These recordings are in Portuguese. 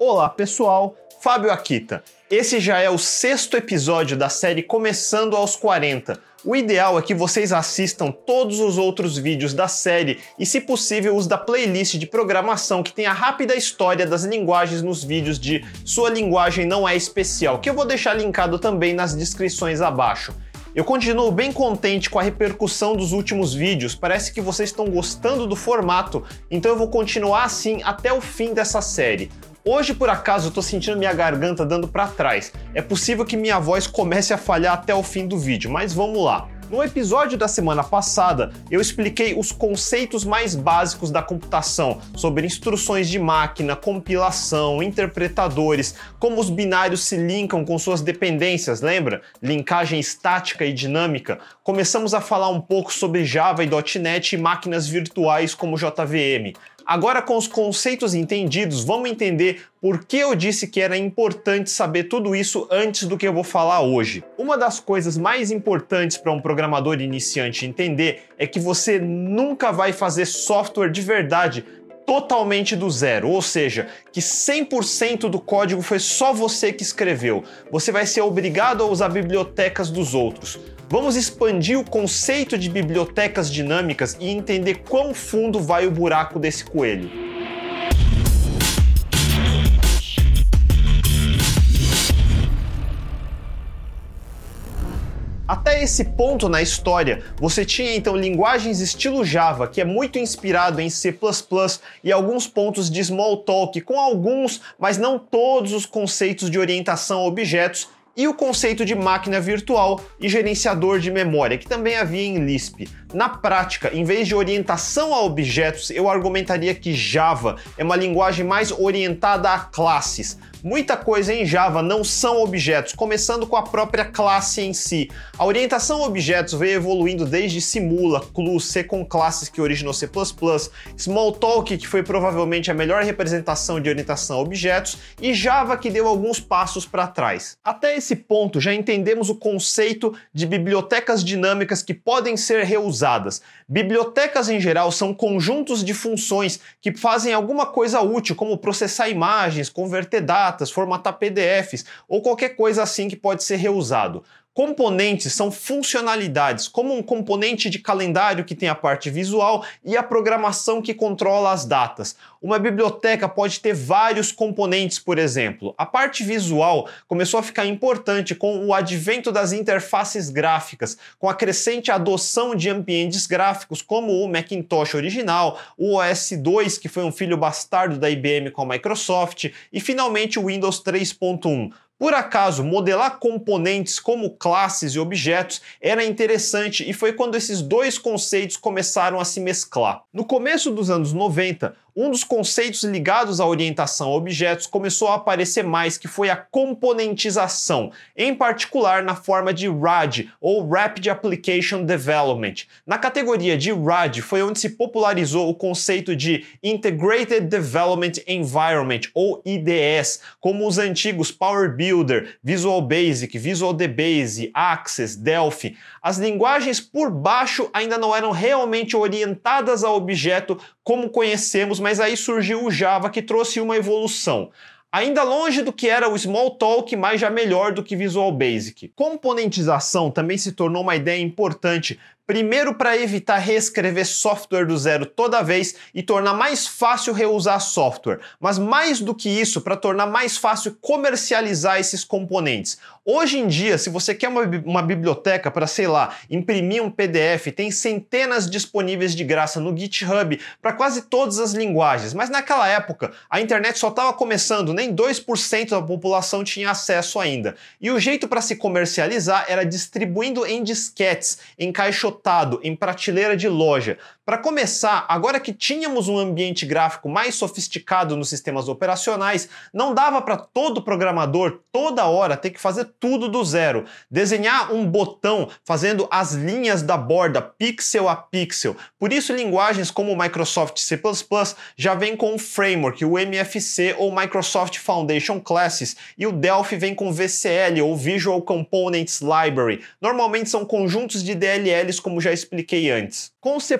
Olá pessoal, Fábio Akita. Esse já é o sexto episódio da série Começando aos 40. O ideal é que vocês assistam todos os outros vídeos da série e, se possível, os da playlist de programação que tem a rápida história das linguagens nos vídeos de Sua Linguagem Não É Especial, que eu vou deixar linkado também nas descrições abaixo. Eu continuo bem contente com a repercussão dos últimos vídeos, parece que vocês estão gostando do formato, então eu vou continuar assim até o fim dessa série. Hoje, por acaso, eu tô sentindo minha garganta dando para trás. É possível que minha voz comece a falhar até o fim do vídeo, mas vamos lá. No episódio da semana passada, eu expliquei os conceitos mais básicos da computação, sobre instruções de máquina, compilação, interpretadores, como os binários se linkam com suas dependências, lembra? Linkagem estática e dinâmica. Começamos a falar um pouco sobre Java e .NET e máquinas virtuais como JVM. Agora, com os conceitos entendidos, vamos entender por que eu disse que era importante saber tudo isso antes do que eu vou falar hoje. Uma das coisas mais importantes para um programador iniciante entender é que você nunca vai fazer software de verdade totalmente do zero, ou seja, que 100% do código foi só você que escreveu. Você vai ser obrigado a usar bibliotecas dos outros. Vamos expandir o conceito de bibliotecas dinâmicas e entender quão fundo vai o buraco desse coelho. Até esse ponto na história, você tinha então linguagens estilo Java, que é muito inspirado em C++ e alguns pontos de Smalltalk, com alguns, mas não todos os conceitos de orientação a objetos e o conceito de máquina virtual e gerenciador de memória, que também havia em Lisp. Na prática, em vez de orientação a objetos, eu argumentaria que Java é uma linguagem mais orientada a classes, Muita coisa em Java não são objetos, começando com a própria classe em si. A orientação a objetos veio evoluindo desde Simula, Clue, C com classes que originou C++, Smalltalk, que foi provavelmente a melhor representação de orientação a objetos, e Java, que deu alguns passos para trás. Até esse ponto, já entendemos o conceito de bibliotecas dinâmicas que podem ser reusadas. Bibliotecas, em geral, são conjuntos de funções que fazem alguma coisa útil, como processar imagens, converter dados, datas, formatar PDFs ou qualquer coisa assim que pode ser reusado. Componentes são funcionalidades, como um componente de calendário que tem a parte visual e a programação que controla as datas. Uma biblioteca pode ter vários componentes, por exemplo. A parte visual começou a ficar importante com o advento das interfaces gráficas, com a crescente adoção de ambientes gráficos como o Macintosh original, o OS 2, que foi um filho bastardo da IBM com a Microsoft, e finalmente o Windows 3.1. Por acaso, modelar componentes como classes e objetos era interessante e foi quando esses dois conceitos começaram a se mesclar. No começo dos anos 90, um dos conceitos ligados à orientação a objetos começou a aparecer mais, que foi a componentização, em particular na forma de RAD, ou Rapid Application Development. Na categoria de RAD foi onde se popularizou o conceito de Integrated Development Environment, ou IDS, como os antigos Power Builder, Visual Basic, Visual DBase, Access, Delphi. As linguagens por baixo ainda não eram realmente orientadas a objeto como conhecemos, mas aí surgiu o Java que trouxe uma evolução. Ainda longe do que era o Smalltalk, mas já melhor do que Visual Basic. Componentização também se tornou uma ideia importante, Primeiro, para evitar reescrever software do zero toda vez e tornar mais fácil reusar software, mas mais do que isso, para tornar mais fácil comercializar esses componentes. Hoje em dia, se você quer uma, uma biblioteca para, sei lá, imprimir um PDF, tem centenas disponíveis de graça no GitHub para quase todas as linguagens, mas naquela época a internet só estava começando, nem 2% da população tinha acesso ainda. E o jeito para se comercializar era distribuindo em disquetes, encaixotando lotado em prateleira de loja. Para começar, agora que tínhamos um ambiente gráfico mais sofisticado nos sistemas operacionais, não dava para todo programador toda hora ter que fazer tudo do zero. Desenhar um botão fazendo as linhas da borda pixel a pixel. Por isso, linguagens como o Microsoft C++ já vem com um framework, o MFC ou Microsoft Foundation Classes, e o Delphi vem com VCL ou Visual Components Library. Normalmente são conjuntos de DLLs como já expliquei antes. Com C++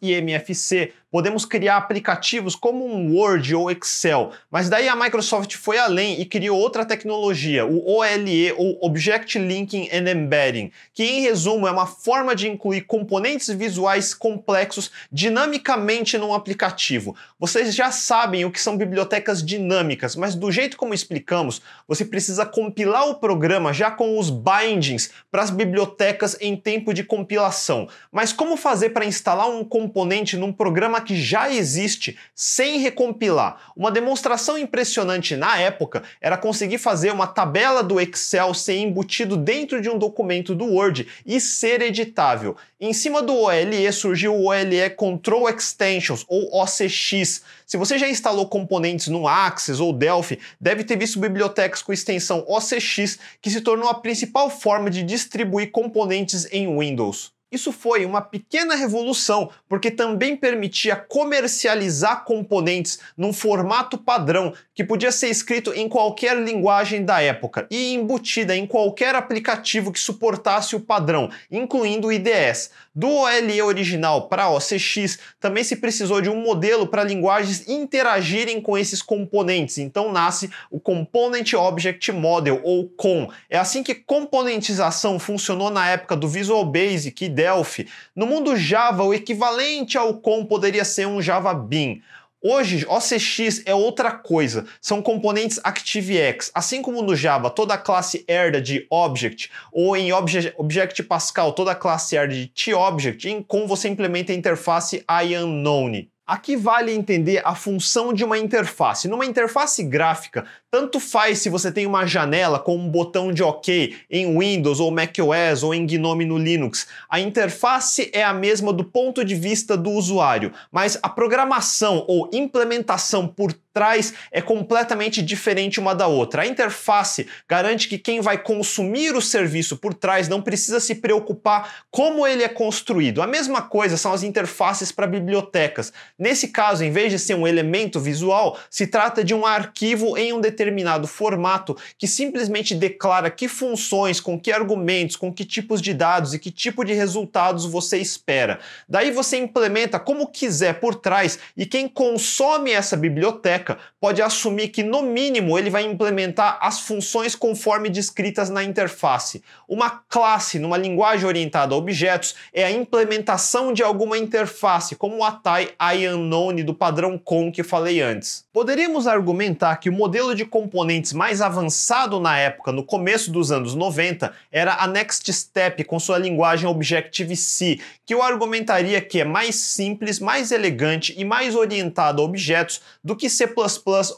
e MFC, podemos criar aplicativos como um Word ou Excel, mas daí a Microsoft foi além e criou outra tecnologia, o OLE ou Object Linking and Embedding, que em resumo é uma forma de incluir componentes visuais complexos dinamicamente num aplicativo. Vocês já sabem o que são bibliotecas dinâmicas, mas do jeito como explicamos, você precisa compilar o programa já com os bindings para as bibliotecas em tempo de compilação. Mas como fazer para instalar um componente num programa que já existe sem recompilar? Uma demonstração impressionante na época era conseguir fazer uma tabela do Excel ser embutido dentro de um documento do Word e ser editável. Em cima do OLE surgiu o OLE Control Extensions, ou OCX. Se você já instalou componentes no Access ou Delphi, deve ter visto bibliotecas com extensão OCX, que se tornou a principal forma de distribuir componentes em Windows. Isso foi uma pequena revolução, porque também permitia comercializar componentes num formato padrão que podia ser escrito em qualquer linguagem da época e embutida em qualquer aplicativo que suportasse o padrão, incluindo o IDS. Do OLE original para OCX, também se precisou de um modelo para linguagens interagirem com esses componentes, então nasce o Component Object Model, ou COM. É assim que componentização funcionou na época do Visual Basic e Delphi. No mundo Java, o equivalente ao COM poderia ser um Java Bean. Hoje, OCX é outra coisa, são componentes ActiveX. Assim como no Java, toda a classe herda de Object, ou em Object, Object Pascal, toda a classe herda de TObject, em com você implementa a interface IUnknown. Aqui vale entender a função de uma interface. Numa interface gráfica, tanto faz se você tem uma janela com um botão de OK em Windows ou macOS ou em GNOME no Linux. A interface é a mesma do ponto de vista do usuário, mas a programação ou implementação por trás é completamente diferente uma da outra. A interface garante que quem vai consumir o serviço por trás não precisa se preocupar como ele é construído. A mesma coisa são as interfaces para bibliotecas. Nesse caso, em vez de ser um elemento visual, se trata de um arquivo em um determinado formato que simplesmente declara que funções, com que argumentos, com que tipos de dados e que tipo de resultados você espera. Daí você implementa como quiser por trás e quem consome essa biblioteca pode assumir que, no mínimo, ele vai implementar as funções conforme descritas na interface. Uma classe, numa linguagem orientada a objetos, é a implementação de alguma interface, como o Atai IUnknown do padrão COM que falei antes. Poderíamos argumentar que o modelo de componentes mais avançado na época, no começo dos anos 90, era a Next Step com sua linguagem Objective-C, que eu argumentaria que é mais simples, mais elegante e mais orientado a objetos do que C++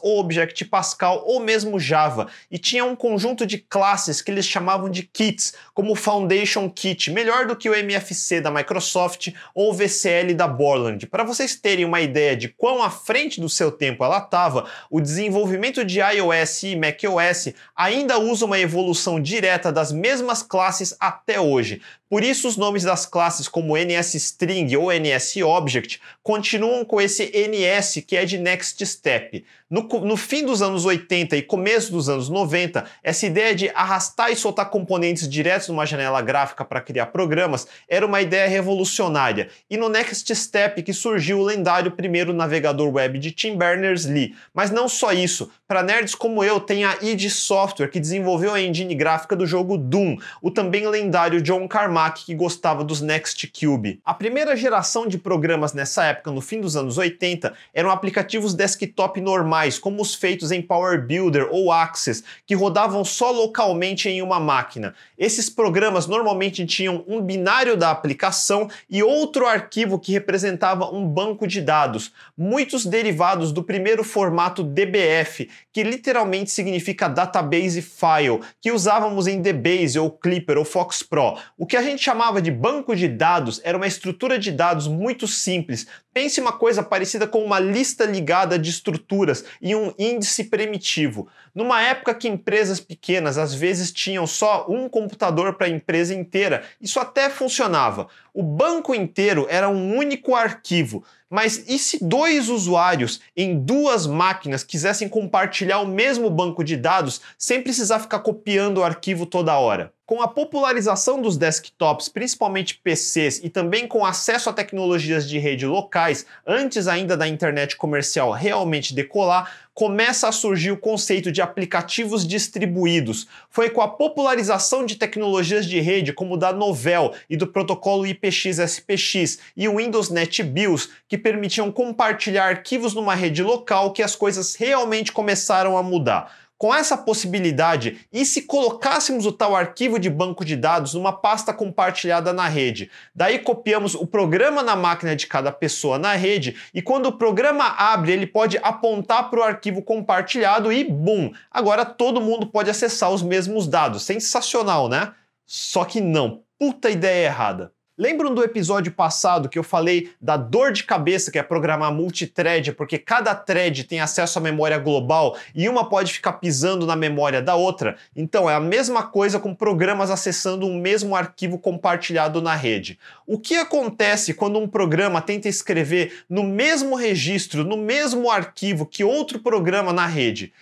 ou Object Pascal ou mesmo Java, e tinha um conjunto de classes que eles chamavam de kits, como o Foundation Kit, melhor do que o MFC da Microsoft ou o VCL da Borland. Para vocês terem uma ideia de quão à frente do seu tempo ela estava, o desenvolvimento de iOS e macOS ainda usa uma evolução direta das mesmas classes até hoje. Por isso, os nomes das classes como NSString ou NSObject continuam com esse NS que é de Next Step. No, no, fim dos anos 80 e começo dos anos 90, essa ideia de arrastar e soltar componentes diretos numa janela gráfica para criar programas era uma ideia revolucionária. E no Next Step que surgiu o lendário primeiro navegador web de Tim Berners-Lee. Mas não só isso, para nerds como eu, tem a id Software que desenvolveu a engine gráfica do jogo Doom, o também lendário John Carmack que gostava dos Next Cube. A primeira geração de programas nessa época, no fim dos anos 80, eram aplicativos desktop normais como os feitos em Power Builder ou Access, que rodavam só localmente em uma máquina. Esses programas normalmente tinham um binário da aplicação e outro arquivo que representava um banco de dados, muitos derivados do primeiro formato DBF, que literalmente significa Database File, que usávamos em DBase ou Clipper ou Fox Pro. O que a gente chamava de banco de dados era uma estrutura de dados muito simples. Pense uma coisa parecida com uma lista ligada de estruturas e um índice primitivo. Numa época que empresas pequenas às vezes tinham só um computador para a empresa inteira, isso até funcionava. O banco inteiro era um único arquivo. Mas e se dois usuários em duas máquinas quisessem compartilhar o mesmo banco de dados sem precisar ficar copiando o arquivo toda hora? Com a popularização dos desktops, principalmente PCs, e também com acesso a tecnologias de rede locais, antes ainda da internet comercial realmente decolar, começa a surgir o conceito de aplicativos distribuídos. Foi com a popularização de tecnologias de rede como o da Novell e do protocolo IPX-SPX e o Windows NetBIOS, que permitiam compartilhar arquivos numa rede local que as coisas realmente começaram a mudar. Com essa possibilidade, e se colocássemos o tal arquivo de banco de dados numa pasta compartilhada na rede? Daí copiamos o programa na máquina de cada pessoa na rede e quando o programa abre, ele pode apontar para o arquivo compartilhado e bum! Agora todo mundo pode acessar os mesmos dados. Sensacional, né? Só que não. Puta ideia errada. Lembram do episódio passado que eu falei da dor de cabeça que é programar multithread, porque cada thread tem acesso à memória global e uma pode ficar pisando na memória da outra? Então é a mesma coisa com programas acessando um mesmo arquivo compartilhado na rede. O que acontece quando um programa tenta escrever no mesmo registro, no mesmo arquivo que outro programa na rede?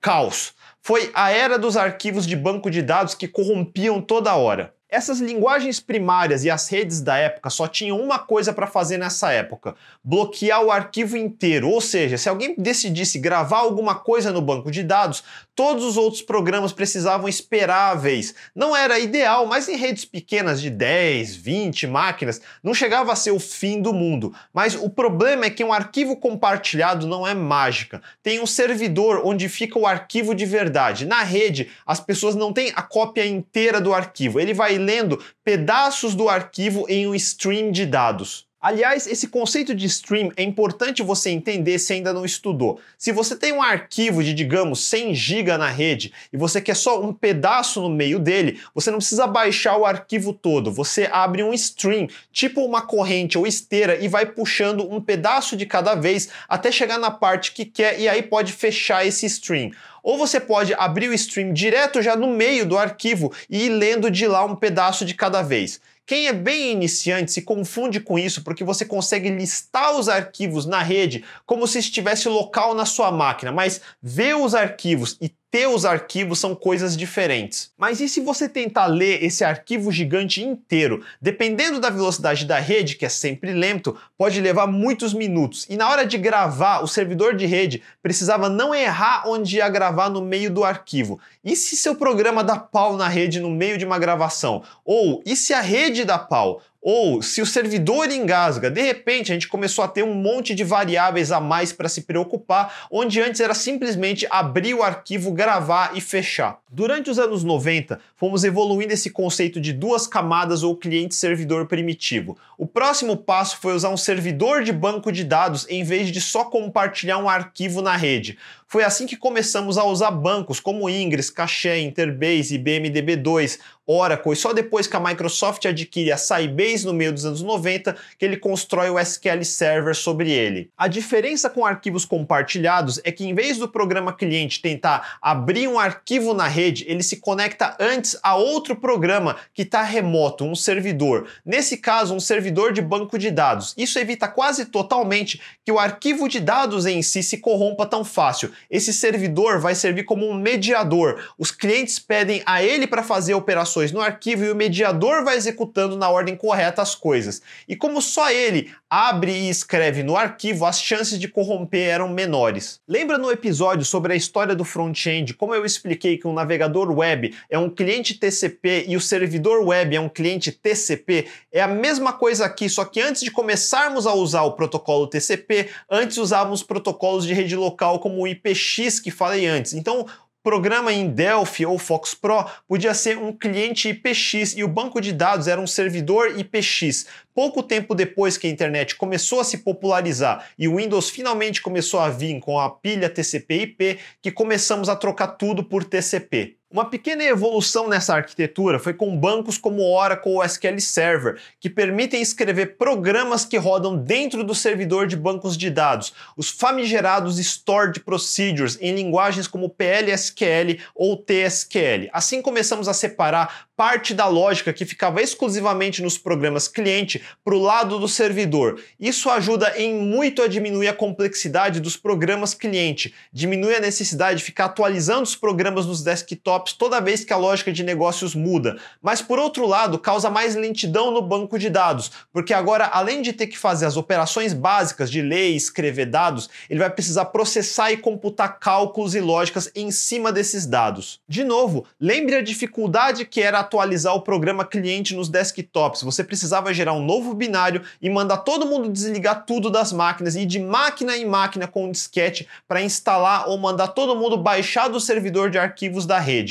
Caos. Foi a era dos arquivos de banco de dados que corrompiam toda hora. Essas linguagens primárias e as redes da época só tinham uma coisa para fazer nessa época: bloquear o arquivo inteiro. Ou seja, se alguém decidisse gravar alguma coisa no banco de dados, todos os outros programas precisavam esperar a vez. Não era ideal, mas em redes pequenas de 10, 20 máquinas, não chegava a ser o fim do mundo. Mas o problema é que um arquivo compartilhado não é mágica. Tem um servidor onde fica o arquivo de verdade. Na rede, as pessoas não têm a cópia inteira do arquivo. Ele vai lendo pedaços do arquivo em um stream de dados. Aliás, esse conceito de stream é importante você entender se ainda não estudou. Se você tem um arquivo de, digamos, 100 GB na rede e você quer só um pedaço no meio dele, você não precisa baixar o arquivo todo. Você abre um stream, tipo uma corrente ou esteira, e vai puxando um pedaço de cada vez até chegar na parte que quer e aí pode fechar esse stream. Ou você pode abrir o stream direto já no meio do arquivo e ir lendo de lá um pedaço de cada vez. Quem é bem iniciante se confunde com isso porque você consegue listar os arquivos na rede como se estivesse local na sua máquina, mas ver os arquivos e os arquivos são coisas diferentes. Mas e se você tentar ler esse arquivo gigante inteiro? Dependendo da velocidade da rede, que é sempre lento, pode levar muitos minutos. E na hora de gravar, o servidor de rede precisava não errar onde ia gravar no meio do arquivo. E se seu programa dá pau na rede no meio de uma gravação? Ou e se a rede dá pau? Ou se o servidor engasga, de repente a gente começou a ter um monte de variáveis a mais para se preocupar, onde antes era simplesmente abrir o arquivo, gravar e fechar. Durante os anos 90, fomos evoluindo esse conceito de duas camadas ou cliente-servidor primitivo. O próximo passo foi usar um servidor de banco de dados em vez de só compartilhar um arquivo na rede. Foi assim que começamos a usar bancos como Ingress, Cache, Interbase, IBM DB2, Oracle, e só depois que a Microsoft adquire a Sybase no meio dos anos 90 que ele constrói o SQL Server sobre ele. A diferença com arquivos compartilhados é que em vez do programa cliente tentar abrir um arquivo na rede, ele se conecta antes a outro programa que está remoto, um servidor. Nesse caso, um servidor de banco de dados. Isso evita quase totalmente que o arquivo de dados em si se corrompa tão fácil. Esse servidor vai servir como um mediador. Os clientes pedem a ele para fazer operações no arquivo e o mediador vai executando na ordem correta as coisas. E como só ele abre e escreve no arquivo, as chances de corromper eram menores. Lembra no episódio sobre a história do front-end, como eu expliquei que um navegador web é um cliente TCP e o servidor web é um cliente TCP? É a mesma coisa aqui, só que antes de começarmos a usar o protocolo TCP, antes usávamos protocolos de rede local como o IPX que falei antes. Então, programa em Delphi ou Fox Pro podia ser um cliente IPX e o banco de dados era um servidor IPX. Pouco tempo depois que a internet começou a se popularizar e o Windows finalmente começou a vir com a pilha TCP/IP, que começamos a trocar tudo por TCP. Uma pequena evolução nessa arquitetura foi com bancos como Oracle ou SQL Server, que permitem escrever programas que rodam dentro do servidor de bancos de dados, os famigerados Stored Procedures em linguagens como PLSQL ou TSQL. Assim começamos a separar parte da lógica que ficava exclusivamente nos programas cliente para o lado do servidor. Isso ajuda em muito a diminuir a complexidade dos programas cliente, diminui a necessidade de ficar atualizando os programas nos desktops toda vez que a lógica de negócios muda. Mas por outro lado, causa mais lentidão no banco de dados, porque agora além de ter que fazer as operações básicas de ler e escrever dados, ele vai precisar processar e computar cálculos e lógicas em cima desses dados. De novo, lembre a dificuldade que era atualizar o programa cliente nos desktops. Você precisava gerar um novo binário e mandar todo mundo desligar tudo das máquinas e de máquina em máquina com um disquete para instalar ou mandar todo mundo baixar do servidor de arquivos da rede.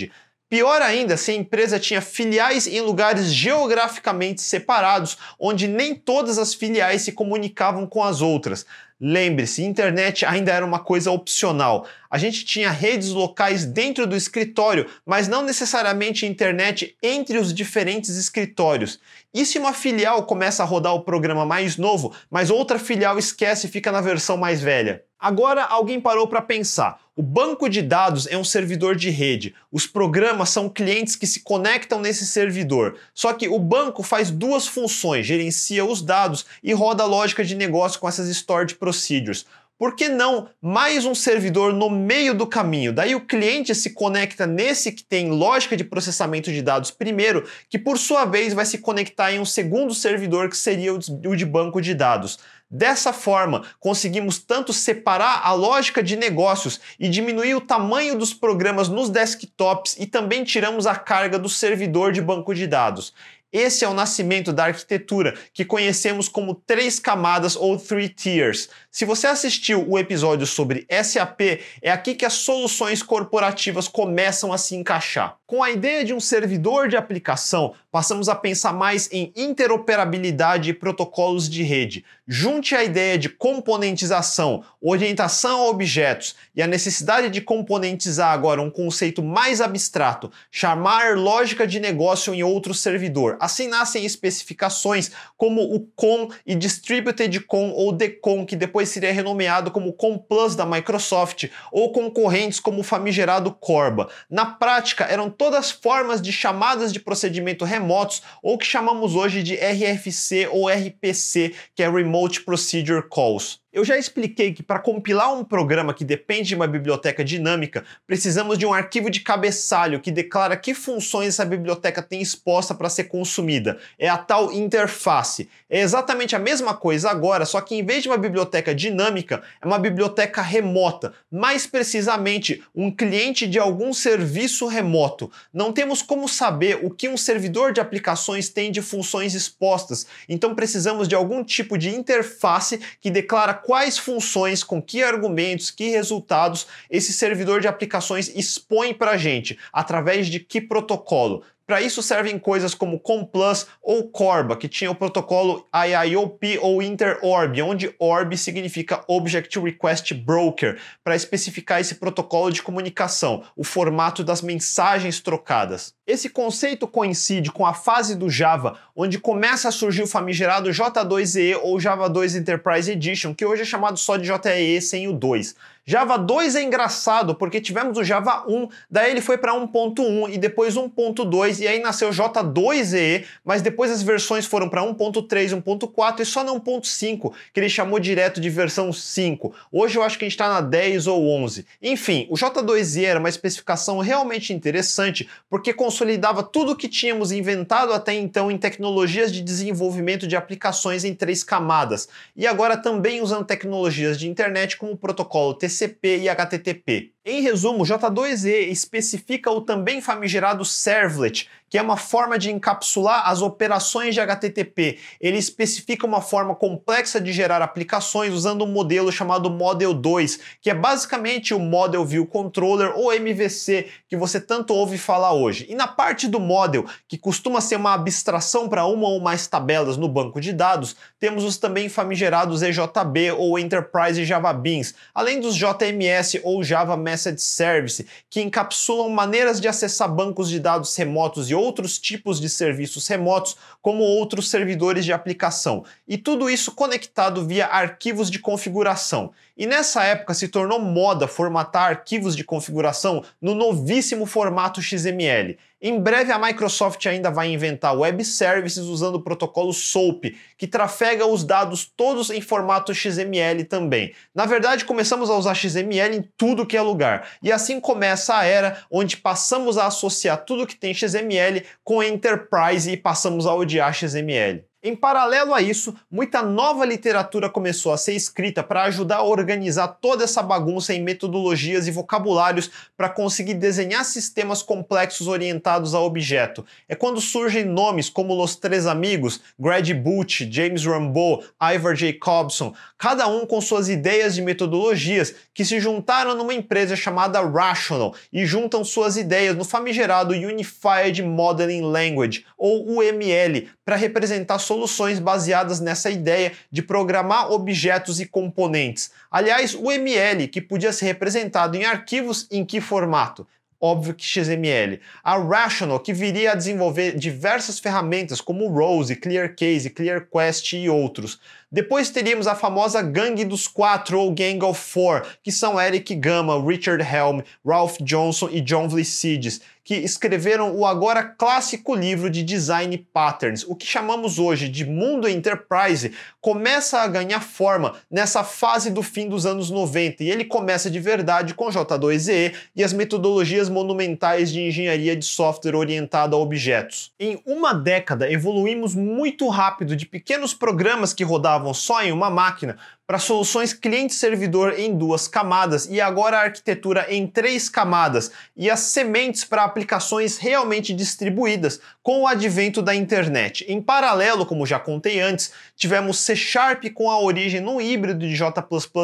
Pior ainda se a empresa tinha filiais em lugares geograficamente separados, onde nem todas as filiais se comunicavam com as outras. Lembre-se, internet ainda era uma coisa opcional. A gente tinha redes locais dentro do escritório, mas não necessariamente internet entre os diferentes escritórios. E se uma filial começa a rodar o programa mais novo, mas outra filial esquece e fica na versão mais velha? Agora alguém parou para pensar. O banco de dados é um servidor de rede. Os programas são clientes que se conectam nesse servidor. Só que o banco faz duas funções: gerencia os dados e roda a lógica de negócio com essas stored procedures. Por que não mais um servidor no meio do caminho? Daí o cliente se conecta nesse que tem lógica de processamento de dados primeiro, que por sua vez vai se conectar em um segundo servidor que seria o de banco de dados. Dessa forma, conseguimos tanto separar a lógica de negócios e diminuir o tamanho dos programas nos desktops e também tiramos a carga do servidor de banco de dados. Esse é o nascimento da arquitetura que conhecemos como três camadas ou three tiers. Se você assistiu o episódio sobre SAP, é aqui que as soluções corporativas começam a se encaixar. Com a ideia de um servidor de aplicação, passamos a pensar mais em interoperabilidade e protocolos de rede. Junte a ideia de componentização, orientação a objetos e a necessidade de componentizar agora um conceito mais abstrato, chamar lógica de negócio em outro servidor. Assim nascem especificações como o COM e Distributed COM ou DCOM, que depois seria renomeado como COM Plus da Microsoft, ou concorrentes como o famigerado Corba. Na prática, eram todas formas de chamadas de procedimento remoto remotos, ou que chamamos hoje de RFC ou RPC, que é Remote Procedure Calls. Eu já expliquei que para compilar um programa que depende de uma biblioteca dinâmica, precisamos de um arquivo de cabeçalho que declara que funções essa biblioteca tem exposta para ser consumida. É a tal interface. É exatamente a mesma coisa agora, só que em vez de uma biblioteca dinâmica, é uma biblioteca remota, mais precisamente um cliente de algum serviço remoto. Não temos como saber o que um servidor de aplicações tem de funções expostas, então precisamos de algum tipo de interface que declara quais funções, com que argumentos, que resultados esse servidor de aplicações expõe para a gente, através de que protocolo. Para isso servem coisas como ComPlus ou Corba, que tinha o protocolo IIOP ou InterOrb, onde ORB significa Object Request Broker, para especificar esse protocolo de comunicação, o formato das mensagens trocadas. Esse conceito coincide com a fase do Java, onde começa a surgir o famigerado J2EE ou Java 2 Enterprise Edition, que hoje é chamado só de JEE sem o 2. Java 2 é engraçado porque tivemos o Java 1, daí ele foi para 1.1 e depois 1.2 e aí nasceu J2EE, mas depois as versões foram para 1.3, 1.4 e só na 1.5, que ele chamou direto de versão 5. Hoje eu acho que a gente está na 10 ou 11. Enfim, o J2EE era uma especificação realmente interessante porque consolidava tudo o que tínhamos inventado até então em tecnologias de desenvolvimento de aplicações em três camadas e agora também usando tecnologias de internet como o protocolo TCP TCP e HTTP. Em resumo, J2E especifica o também famigerado servlet, que é uma forma de encapsular as operações de HTTP. Ele especifica uma forma complexa de gerar aplicações usando um modelo chamado Model 2, que é basicamente o Model View Controller ou MVC que você tanto ouve falar hoje. E na parte do model, que costuma ser uma abstração para uma ou mais tabelas no banco de dados, temos os também famigerados EJB ou Enterprise Java Beans, além dos JMS ou Java Master Message Service, que encapsulam maneiras de acessar bancos de dados remotos e outros tipos de serviços remotos, como outros servidores de aplicação, e tudo isso conectado via arquivos de configuração. E nessa época se tornou moda formatar arquivos de configuração no novíssimo formato XML. Em breve a Microsoft ainda vai inventar web services usando o protocolo SOAP, que trafega os dados todos em formato XML também. Na verdade, começamos a usar XML em tudo que é lugar. E assim começa a era onde passamos a associar tudo que tem XML com Enterprise e passamos a odiar XML. Em paralelo a isso, muita nova literatura começou a ser escrita para ajudar a organizar toda essa bagunça em metodologias e vocabulários para conseguir desenhar sistemas complexos orientados a objeto. É quando surgem nomes como Los Três Amigos, Greg Butch, James Rambo, Ivor Jacobson, cada um com suas ideias de metodologias que se juntaram numa empresa chamada Rational e juntam suas ideias no famigerado Unified Modeling Language, ou UML, para representar soluções baseadas nessa ideia de programar objetos e componentes. Aliás, o ML, que podia ser representado em arquivos em que formato? óbvio que XML. A Rational, que viria a desenvolver diversas ferramentas como Rose, ClearCase, ClearQuest e outros. Depois teríamos a famosa Gangue dos Quatro, ou Gang of Four, que são Eric Gama, Richard Helm, Ralph Johnson e John Vlissides, que escreveram o agora clássico livro de Design Patterns. O que chamamos hoje de mundo enterprise começa a ganhar forma nessa fase do fim dos anos 90 e ele começa de verdade com J2EE e as metodologias monumentais de engenharia de software orientada a objetos. Em uma década evoluímos muito rápido de pequenos programas que rodavam só em uma máquina para soluções cliente-servidor em duas camadas e agora a arquitetura em três camadas e as sementes para aplicações realmente distribuídas com o advento da internet. Em paralelo, como já contei antes, tivemos C Sharp com a origem no híbrido de J++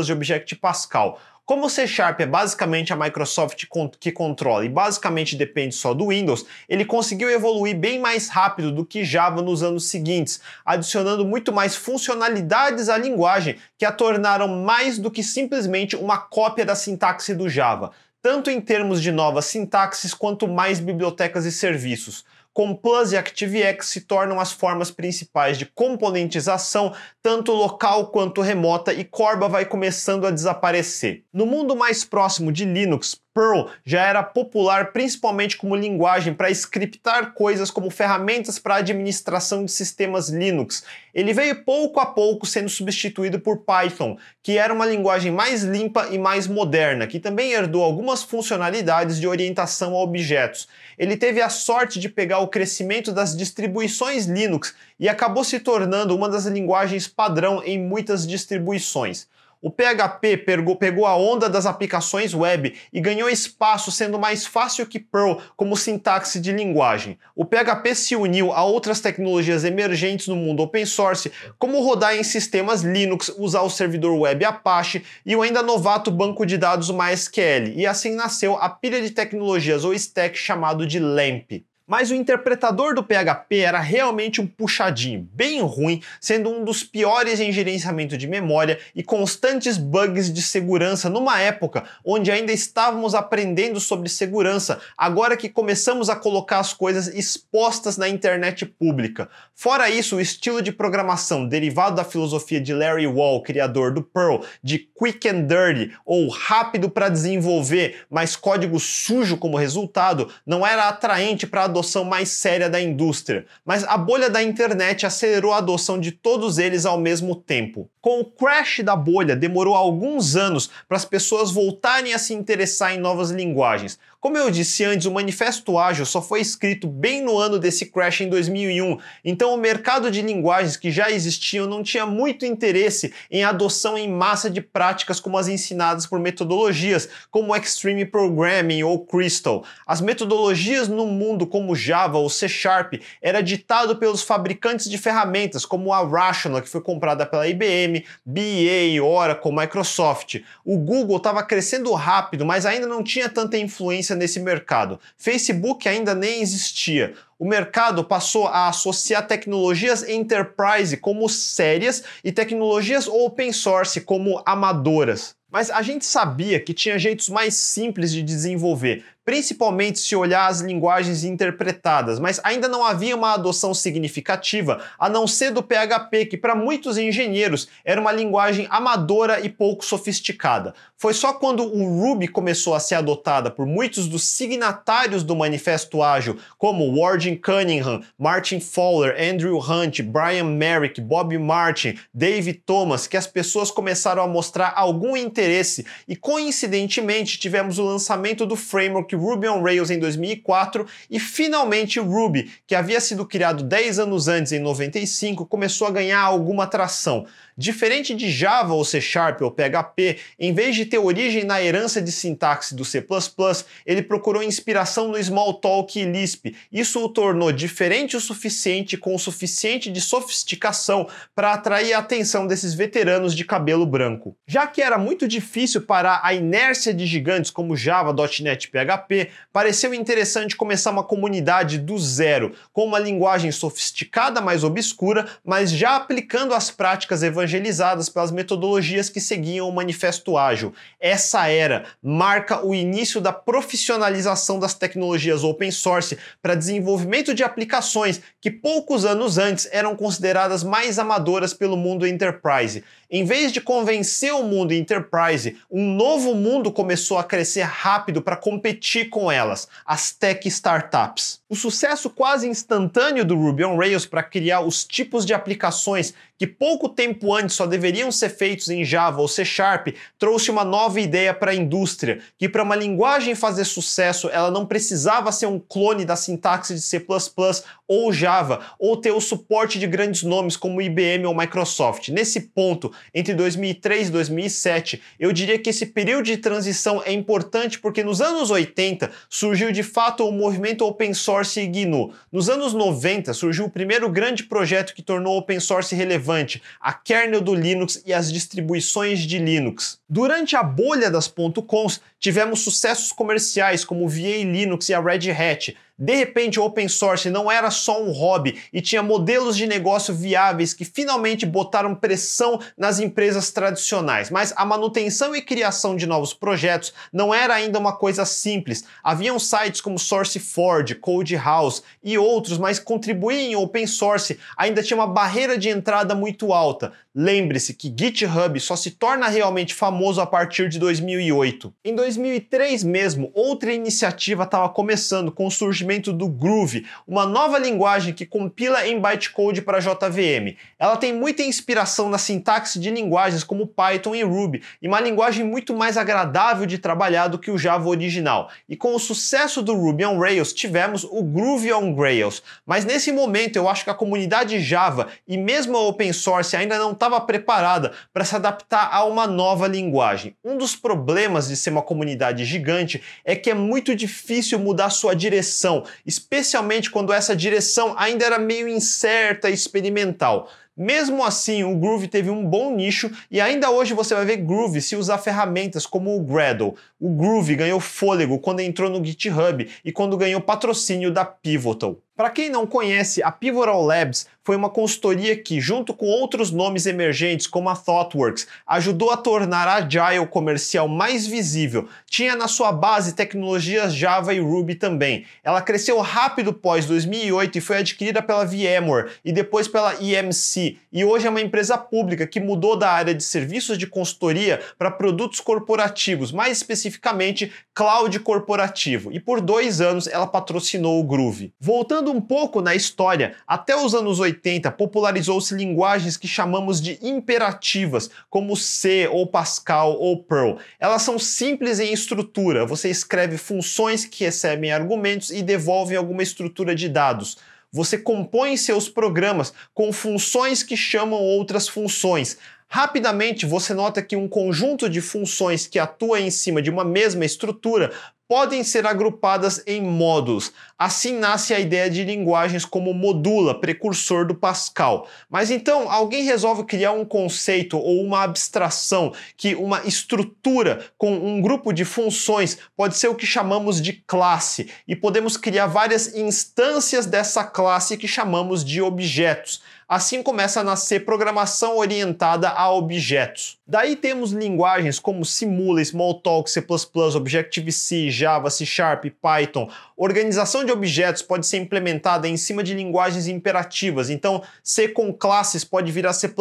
e Object Pascal. Como o C Sharp é basicamente a Microsoft que controla e basicamente depende só do Windows, ele conseguiu evoluir bem mais rápido do que Java nos anos seguintes, adicionando muito mais funcionalidades à linguagem que a tornaram mais do que simplesmente uma cópia da sintaxe do Java, tanto em termos de novas sintaxes quanto mais bibliotecas e serviços com Plus e ActiveX se tornam as formas principais de componentização, tanto local quanto remota, e Corba vai começando a desaparecer. No mundo mais próximo de Linux, Perl já era popular principalmente como linguagem para scriptar coisas como ferramentas para administração de sistemas Linux. Ele veio pouco a pouco sendo substituído por Python, que era uma linguagem mais limpa e mais moderna, que também herdou algumas funcionalidades de orientação a objetos. Ele teve a sorte de pegar o crescimento das distribuições Linux e acabou se tornando uma das linguagens padrão em muitas distribuições. O PHP pegou, a onda das aplicações web e ganhou espaço sendo mais fácil que Perl como sintaxe de linguagem. O PHP se uniu a outras tecnologias emergentes no mundo open source, como rodar em sistemas Linux, usar o servidor web Apache e o ainda novato banco de dados MySQL, e assim nasceu a pilha de tecnologias ou stack chamado de LAMP. Mas o interpretador do PHP era realmente um puxadinho, bem ruim, sendo um dos piores em gerenciamento de memória e constantes bugs de segurança numa época onde ainda estávamos aprendendo sobre segurança, agora que começamos a colocar as coisas expostas na internet pública. Fora isso, o estilo de programação derivado da filosofia de Larry Wall, criador do Perl, de quick and dirty ou rápido para desenvolver, mas código sujo como resultado, não era atraente para adotar adoção mais séria da indústria, mas a bolha da internet acelerou a adoção de todos eles ao mesmo tempo. Com o crash da bolha, demorou alguns anos para as pessoas voltarem a se interessar em novas linguagens, como eu disse antes, o Manifesto Ágil só foi escrito bem no ano desse crash em 2001, então o mercado de linguagens que já existiam não tinha muito interesse em adoção em massa de práticas como as ensinadas por metodologias como Extreme Programming ou Crystal. As metodologias no mundo como Java ou C Sharp era ditado pelos fabricantes de ferramentas como a Rational, que foi comprada pela IBM, BA, Oracle, Microsoft. O Google estava crescendo rápido, mas ainda não tinha tanta influência nesse mercado. Facebook ainda nem existia. O mercado passou a associar tecnologias enterprise como sérias e tecnologias open source como amadoras. Mas a gente sabia que tinha jeitos mais simples de desenvolver, principalmente se olhar as linguagens interpretadas, mas ainda não havia uma adoção significativa, a não ser do PHP, que para muitos engenheiros era uma linguagem amadora e pouco sofisticada. Foi só quando o Ruby começou a ser adotada por muitos dos signatários do Manifesto Ágil, como Warren Cunningham, Martin Fowler, Andrew Hunt, Brian Merrick, Bob Martin, Dave Thomas, que as pessoas começaram a mostrar algum interesse e coincidentemente tivemos o lançamento do framework Ruby on Rails em 2004 e finalmente Ruby, que havia sido criado 10 anos antes, em 95, começou a ganhar alguma tração. Diferente de Java ou C Sharp ou PHP, em vez de ter origem na herança de sintaxe do C++, ele procurou inspiração no Smalltalk e Lisp. Isso o tornou diferente o suficiente com o suficiente de sofisticação para atrair a atenção desses veteranos de cabelo branco. Já que era muito difícil parar a inércia de gigantes como Java, .NET PHP, pareceu interessante começar uma comunidade do zero, com uma linguagem sofisticada, mais obscura, mas já aplicando as práticas evangélicas evangelizadas pelas metodologias que seguiam o Manifesto Ágil. Essa era marca o início da profissionalização das tecnologias open source para desenvolvimento de aplicações que poucos anos antes eram consideradas mais amadoras pelo mundo enterprise. Em vez de convencer o mundo enterprise, um novo mundo começou a crescer rápido para competir com elas, as tech startups. O sucesso quase instantâneo do Ruby on Rails para criar os tipos de aplicações que pouco tempo antes só deveriam ser feitos em Java ou C Sharp, trouxe uma nova ideia para a indústria, que para uma linguagem fazer sucesso, ela não precisava ser um clone da sintaxe de C++ ou Java, ou ter o suporte de grandes nomes como IBM ou Microsoft. Nesse ponto, entre 2003 e 2007, eu diria que esse período de transição é importante porque nos anos 80 surgiu de fato o movimento open source GNU. Nos anos 90 surgiu o primeiro grande projeto que tornou open source relevante, a kernel do Linux e as distribuições de Linux. Durante a bolha das .conf, tivemos sucessos comerciais como o VA Linux e a Red Hat, de repente, o open source não era só um hobby e tinha modelos de negócio viáveis que finalmente botaram pressão nas empresas tradicionais. Mas a manutenção e criação de novos projetos não era ainda uma coisa simples. Haviam sites como SourceForge, CodeHouse e outros, mas contribuir em open source ainda tinha uma barreira de entrada muito alta. Lembre-se que GitHub só se torna realmente famoso a partir de 2008. Em 2003 mesmo, outra iniciativa estava começando com o surgimento do Groove, uma nova linguagem que compila em bytecode para JVM. Ela tem muita inspiração na sintaxe de linguagens como Python e Ruby, e uma linguagem muito mais agradável de trabalhar do que o Java original. E com o sucesso do Ruby on Rails, tivemos o Groove on Rails. Mas nesse momento eu acho que a comunidade Java e mesmo a open source ainda não estava preparada para se adaptar a uma nova linguagem. Um dos problemas de ser uma comunidade gigante é que é muito difícil mudar sua direção, especialmente quando essa direção ainda era meio incerta e experimental. Mesmo assim, o Groove teve um bom nicho e ainda hoje você vai ver Groove se usar ferramentas como o Gradle. O Groove ganhou fôlego quando entrou no GitHub e quando ganhou patrocínio da Pivotal. Para quem não conhece, a Pivotal Labs foi uma consultoria que, junto com outros nomes emergentes como a ThoughtWorks, ajudou a tornar a Agile comercial mais visível. Tinha na sua base tecnologias Java e Ruby também. Ela cresceu rápido pós 2008 e foi adquirida pela VMware e depois pela EMC, e hoje é uma empresa pública que mudou da área de serviços de consultoria para produtos corporativos, mais especificamente cloud corporativo. E por dois anos ela patrocinou o Groove. Voltando Voltando um pouco na história, até os anos 80 popularizou-se linguagens que chamamos de imperativas, como C ou Pascal ou Perl. Elas são simples em estrutura, você escreve funções que recebem argumentos e devolvem alguma estrutura de dados. Você compõe seus programas com funções que chamam outras funções. Rapidamente você nota que um conjunto de funções que atua em cima de uma mesma estrutura podem ser agrupadas em módulos. Assim nasce a ideia de linguagens como modula, precursor do Pascal. Mas então alguém resolve criar um conceito ou uma abstração que uma estrutura com um grupo de funções pode ser o que chamamos de classe e podemos criar várias instâncias dessa classe que chamamos de objetos. Assim começa a nascer programação orientada a objetos. Daí temos linguagens como Simula, Smalltalk, C++, Objective-C, Java, C Sharp, Python. Organização de objetos pode ser implementada em cima de linguagens imperativas, então C com classes pode virar C++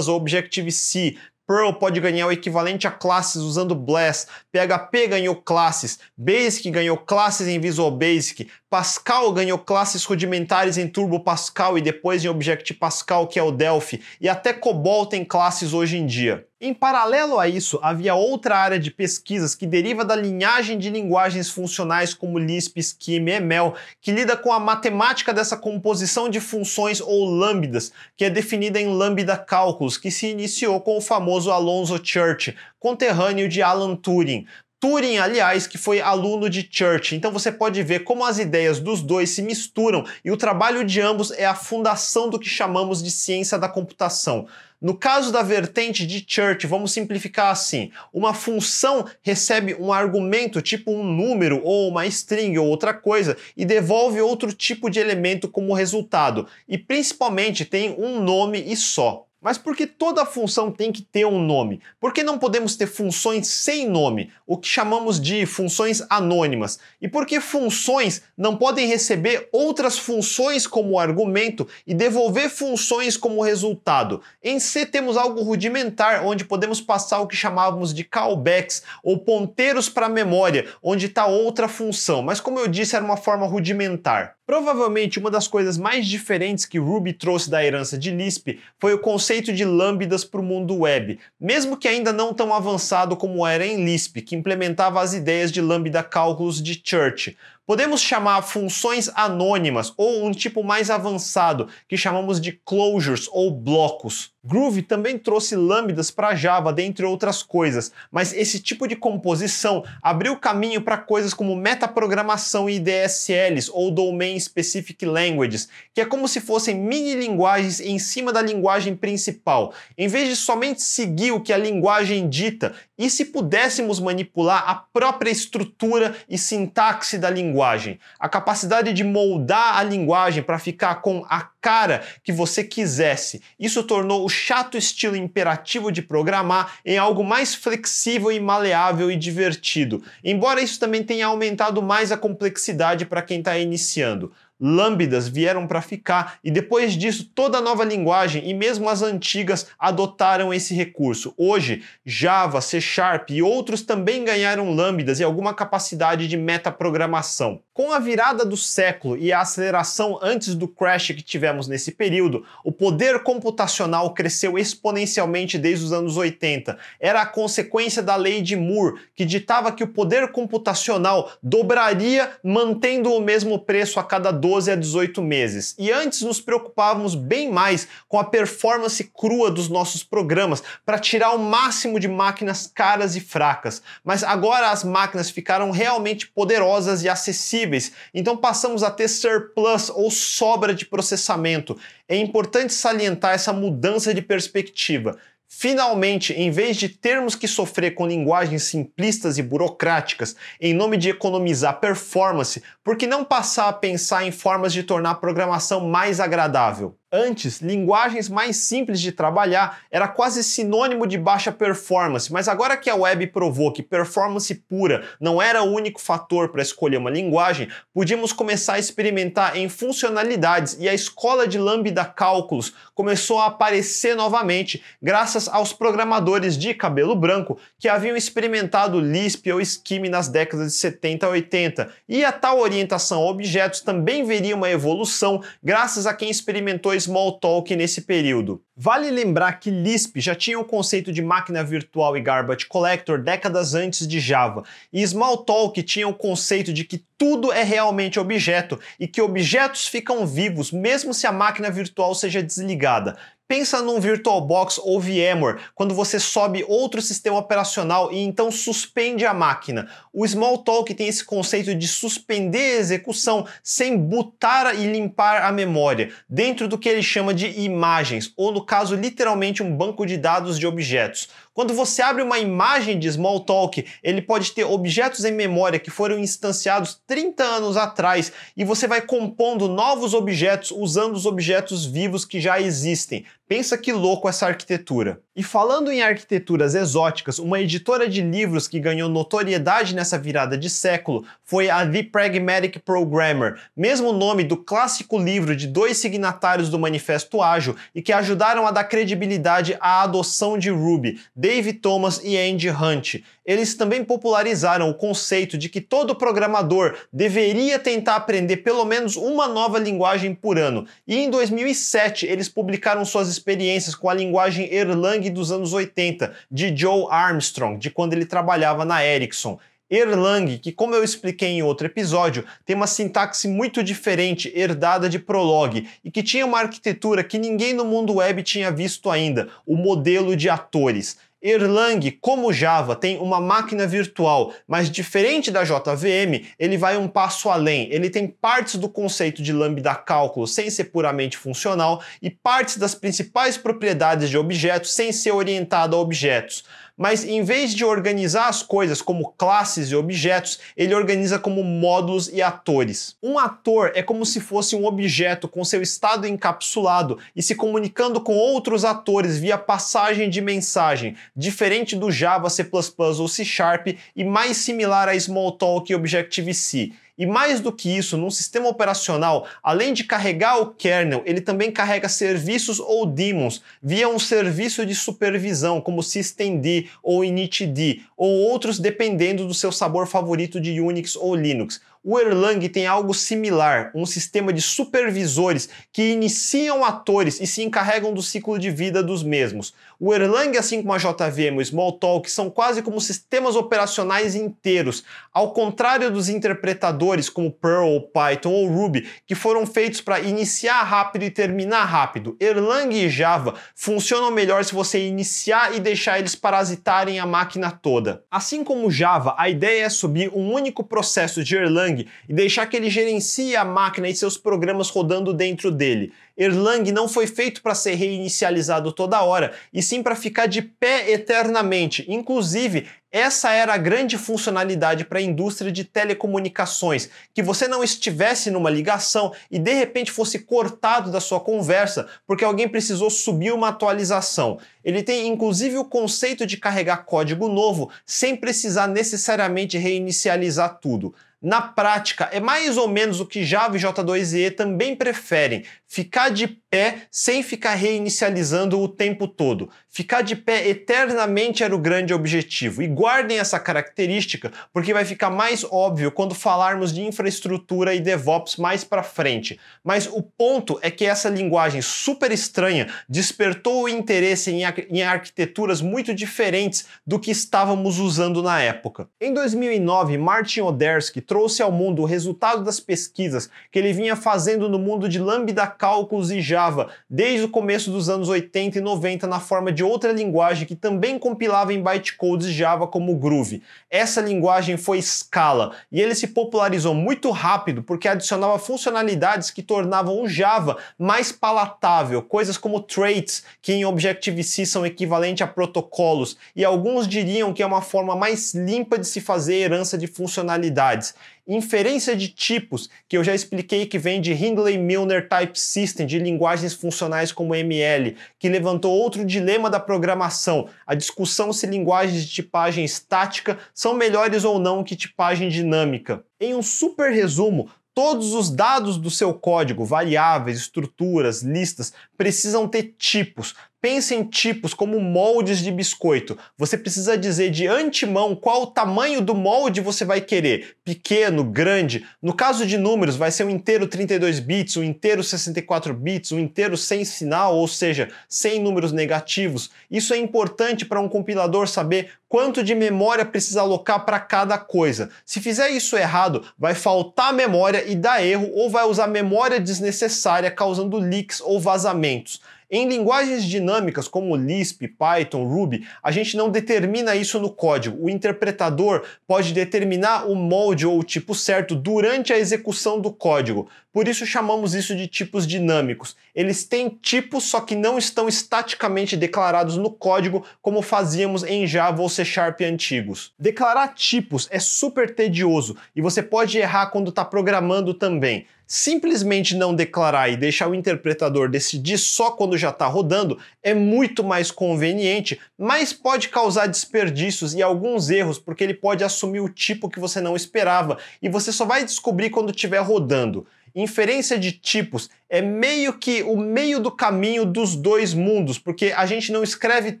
ou Objective-C, Perl pode ganhar o equivalente a classes usando Blast, PHP ganhou classes, Basic ganhou classes em Visual Basic, Pascal ganhou classes rudimentares em Turbo Pascal e depois em Object Pascal, que é o Delphi, e até COBOL tem classes hoje em dia. Em paralelo a isso, havia outra área de pesquisas que deriva da linhagem de linguagens funcionais como Lisp, Scheme e ML, que lida com a matemática dessa composição de funções ou lambdas, que é definida em Lambda Cálculos, que se iniciou com o famoso Alonzo Church, conterrâneo de Alan Turing. Turing, aliás, que foi aluno de Church. Então você pode ver como as ideias dos dois se misturam e o trabalho de ambos é a fundação do que chamamos de ciência da computação. No caso da vertente de Church, vamos simplificar assim: uma função recebe um argumento, tipo um número ou uma string ou outra coisa, e devolve outro tipo de elemento como resultado, e principalmente tem um nome e só. Mas por que toda função tem que ter um nome? Por que não podemos ter funções sem nome, o que chamamos de funções anônimas? E por que funções não podem receber outras funções como argumento e devolver funções como resultado? Em C temos algo rudimentar, onde podemos passar o que chamávamos de callbacks ou ponteiros para a memória, onde está outra função, mas como eu disse, era uma forma rudimentar. Provavelmente uma das coisas mais diferentes que Ruby trouxe da herança de Lisp foi o conceito de lambdas para o mundo web, mesmo que ainda não tão avançado como era em Lisp, que implementava as ideias de lambda cálculos de Church. Podemos chamar funções anônimas ou um tipo mais avançado, que chamamos de closures ou blocos. Groove também trouxe lambdas para Java, dentre outras coisas, mas esse tipo de composição abriu caminho para coisas como metaprogramação e DSLs ou Domain Specific Languages, que é como se fossem mini linguagens em cima da linguagem principal, em vez de somente seguir o que a linguagem dita, e se pudéssemos manipular a própria estrutura e sintaxe da linguagem linguagem, a capacidade de moldar a linguagem para ficar com a cara que você quisesse. Isso tornou o chato estilo imperativo de programar em algo mais flexível e maleável e divertido, embora isso também tenha aumentado mais a complexidade para quem está iniciando lambdas vieram para ficar e depois disso toda nova linguagem e mesmo as antigas adotaram esse recurso. Hoje, Java, C Sharp e outros também ganharam lambdas e alguma capacidade de metaprogramação. Com a virada do século e a aceleração antes do crash que tivemos nesse período, o poder computacional cresceu exponencialmente desde os anos 80. Era a consequência da lei de Moore, que ditava que o poder computacional dobraria mantendo o mesmo preço a cada 12 a 18 meses. E antes nos preocupávamos bem mais com a performance crua dos nossos programas para tirar o máximo de máquinas caras e fracas. Mas agora as máquinas ficaram realmente poderosas e acessíveis, então passamos a ter surplus ou sobra de processamento. É importante salientar essa mudança de perspectiva. Finalmente, em vez de termos que sofrer com linguagens simplistas e burocráticas em nome de economizar performance, por que não passar a pensar em formas de tornar a programação mais agradável? Antes, linguagens mais simples de trabalhar era quase sinônimo de baixa performance, mas agora que a web provou que performance pura não era o único fator para escolher uma linguagem, podíamos começar a experimentar em funcionalidades e a escola de Lambda Cálculos começou a aparecer novamente graças aos programadores de cabelo branco que haviam experimentado Lisp ou Scheme nas décadas de 70 a 80. E a tal orientação a objetos também veria uma evolução graças a quem experimentou Smalltalk nesse período. Vale lembrar que Lisp já tinha o conceito de máquina virtual e garbage collector décadas antes de Java, e Smalltalk tinha o conceito de que tudo é realmente objeto e que objetos ficam vivos mesmo se a máquina virtual seja desligada. Pensa num VirtualBox ou VMware, quando você sobe outro sistema operacional e então suspende a máquina. O Smalltalk tem esse conceito de suspender a execução sem botar e limpar a memória, dentro do que ele chama de imagens, ou no caso literalmente um banco de dados de objetos. Quando você abre uma imagem de Smalltalk, ele pode ter objetos em memória que foram instanciados 30 anos atrás e você vai compondo novos objetos usando os objetos vivos que já existem. Pensa que louco essa arquitetura. E falando em arquiteturas exóticas, uma editora de livros que ganhou notoriedade nessa virada de século foi a The Pragmatic Programmer, mesmo nome do clássico livro de dois signatários do Manifesto Ágil e que ajudaram a dar credibilidade à adoção de Ruby, Dave Thomas e Andy Hunt. Eles também popularizaram o conceito de que todo programador deveria tentar aprender pelo menos uma nova linguagem por ano. E em 2007 eles publicaram suas experiências com a linguagem Erlang dos anos 80, de Joe Armstrong, de quando ele trabalhava na Ericsson. Erlang, que como eu expliquei em outro episódio, tem uma sintaxe muito diferente, herdada de Prolog, e que tinha uma arquitetura que ninguém no mundo web tinha visto ainda, o modelo de atores. Erlang, como Java, tem uma máquina virtual, mas diferente da JVM, ele vai um passo além. Ele tem partes do conceito de lambda cálculo sem ser puramente funcional e partes das principais propriedades de objetos sem ser orientado a objetos mas em vez de organizar as coisas como classes e objetos, ele organiza como módulos e atores. Um ator é como se fosse um objeto com seu estado encapsulado e se comunicando com outros atores via passagem de mensagem, diferente do Java, C++ ou C Sharp e mais similar a Smalltalk e Objective-C. E mais do que isso, num sistema operacional, além de carregar o kernel, ele também carrega serviços ou daemons via um serviço de supervisão, como systemd ou initd, ou outros dependendo do seu sabor favorito de Unix ou Linux. O Erlang tem algo similar, um sistema de supervisores que iniciam atores e se encarregam do ciclo de vida dos mesmos. O Erlang, assim como a JVM o Smalltalk, são quase como sistemas operacionais inteiros, ao contrário dos interpretadores como Perl, Python ou Ruby, que foram feitos para iniciar rápido e terminar rápido. Erlang e Java funcionam melhor se você iniciar e deixar eles parasitarem a máquina toda. Assim como Java, a ideia é subir um único processo de Erlang e deixar que ele gerencie a máquina e seus programas rodando dentro dele. Erlang não foi feito para ser reinicializado toda hora, e sim para ficar de pé eternamente. Inclusive, essa era a grande funcionalidade para a indústria de telecomunicações, que você não estivesse numa ligação e de repente fosse cortado da sua conversa porque alguém precisou subir uma atualização. Ele tem inclusive o conceito de carregar código novo sem precisar necessariamente reinicializar tudo. Na prática, é mais ou menos o que Java e J2EE também preferem, ficar de pé sem ficar reinicializando o tempo todo. Ficar de pé eternamente era o grande objetivo. E guardem essa característica, porque vai ficar mais óbvio quando falarmos de infraestrutura e DevOps mais para frente. Mas o ponto é que essa linguagem super estranha despertou o interesse em, em arquiteturas muito diferentes do que estávamos usando na época. Em 2009, Martin Odersky trouxe ao mundo o resultado das pesquisas que ele vinha fazendo no mundo de Lambda cálculos e Java desde o começo dos anos 80 e 90 na forma de outra linguagem que também compilava em bytecodes Java como Groove. Essa linguagem foi Scala e ele se popularizou muito rápido porque adicionava funcionalidades que tornavam o Java mais palatável, coisas como traits, que em Objective-C são equivalente a protocolos, e alguns diriam que é uma forma mais limpa de se fazer herança de funcionalidades inferência de tipos, que eu já expliquei que vem de Hindley-Milner Type System, de linguagens funcionais como ML, que levantou outro dilema da programação, a discussão se linguagens de tipagem estática são melhores ou não que tipagem dinâmica. Em um super resumo, Todos os dados do seu código, variáveis, estruturas, listas, precisam ter tipos, Pense em tipos como moldes de biscoito. Você precisa dizer de antemão qual o tamanho do molde você vai querer: pequeno, grande. No caso de números, vai ser um inteiro 32 bits, um inteiro 64 bits, um inteiro sem sinal, ou seja, sem números negativos. Isso é importante para um compilador saber quanto de memória precisa alocar para cada coisa. Se fizer isso errado, vai faltar memória e dar erro, ou vai usar memória desnecessária, causando leaks ou vazamentos. Em linguagens dinâmicas como Lisp, Python, Ruby, a gente não determina isso no código. O interpretador pode determinar o molde ou o tipo certo durante a execução do código. Por isso chamamos isso de tipos dinâmicos. Eles têm tipos, só que não estão estaticamente declarados no código como fazíamos em Java ou C Sharp antigos. Declarar tipos é super tedioso e você pode errar quando está programando também. Simplesmente não declarar e deixar o interpretador decidir só quando já está rodando é muito mais conveniente, mas pode causar desperdícios e alguns erros, porque ele pode assumir o tipo que você não esperava e você só vai descobrir quando estiver rodando. Inferência de tipos é meio que o meio do caminho dos dois mundos, porque a gente não escreve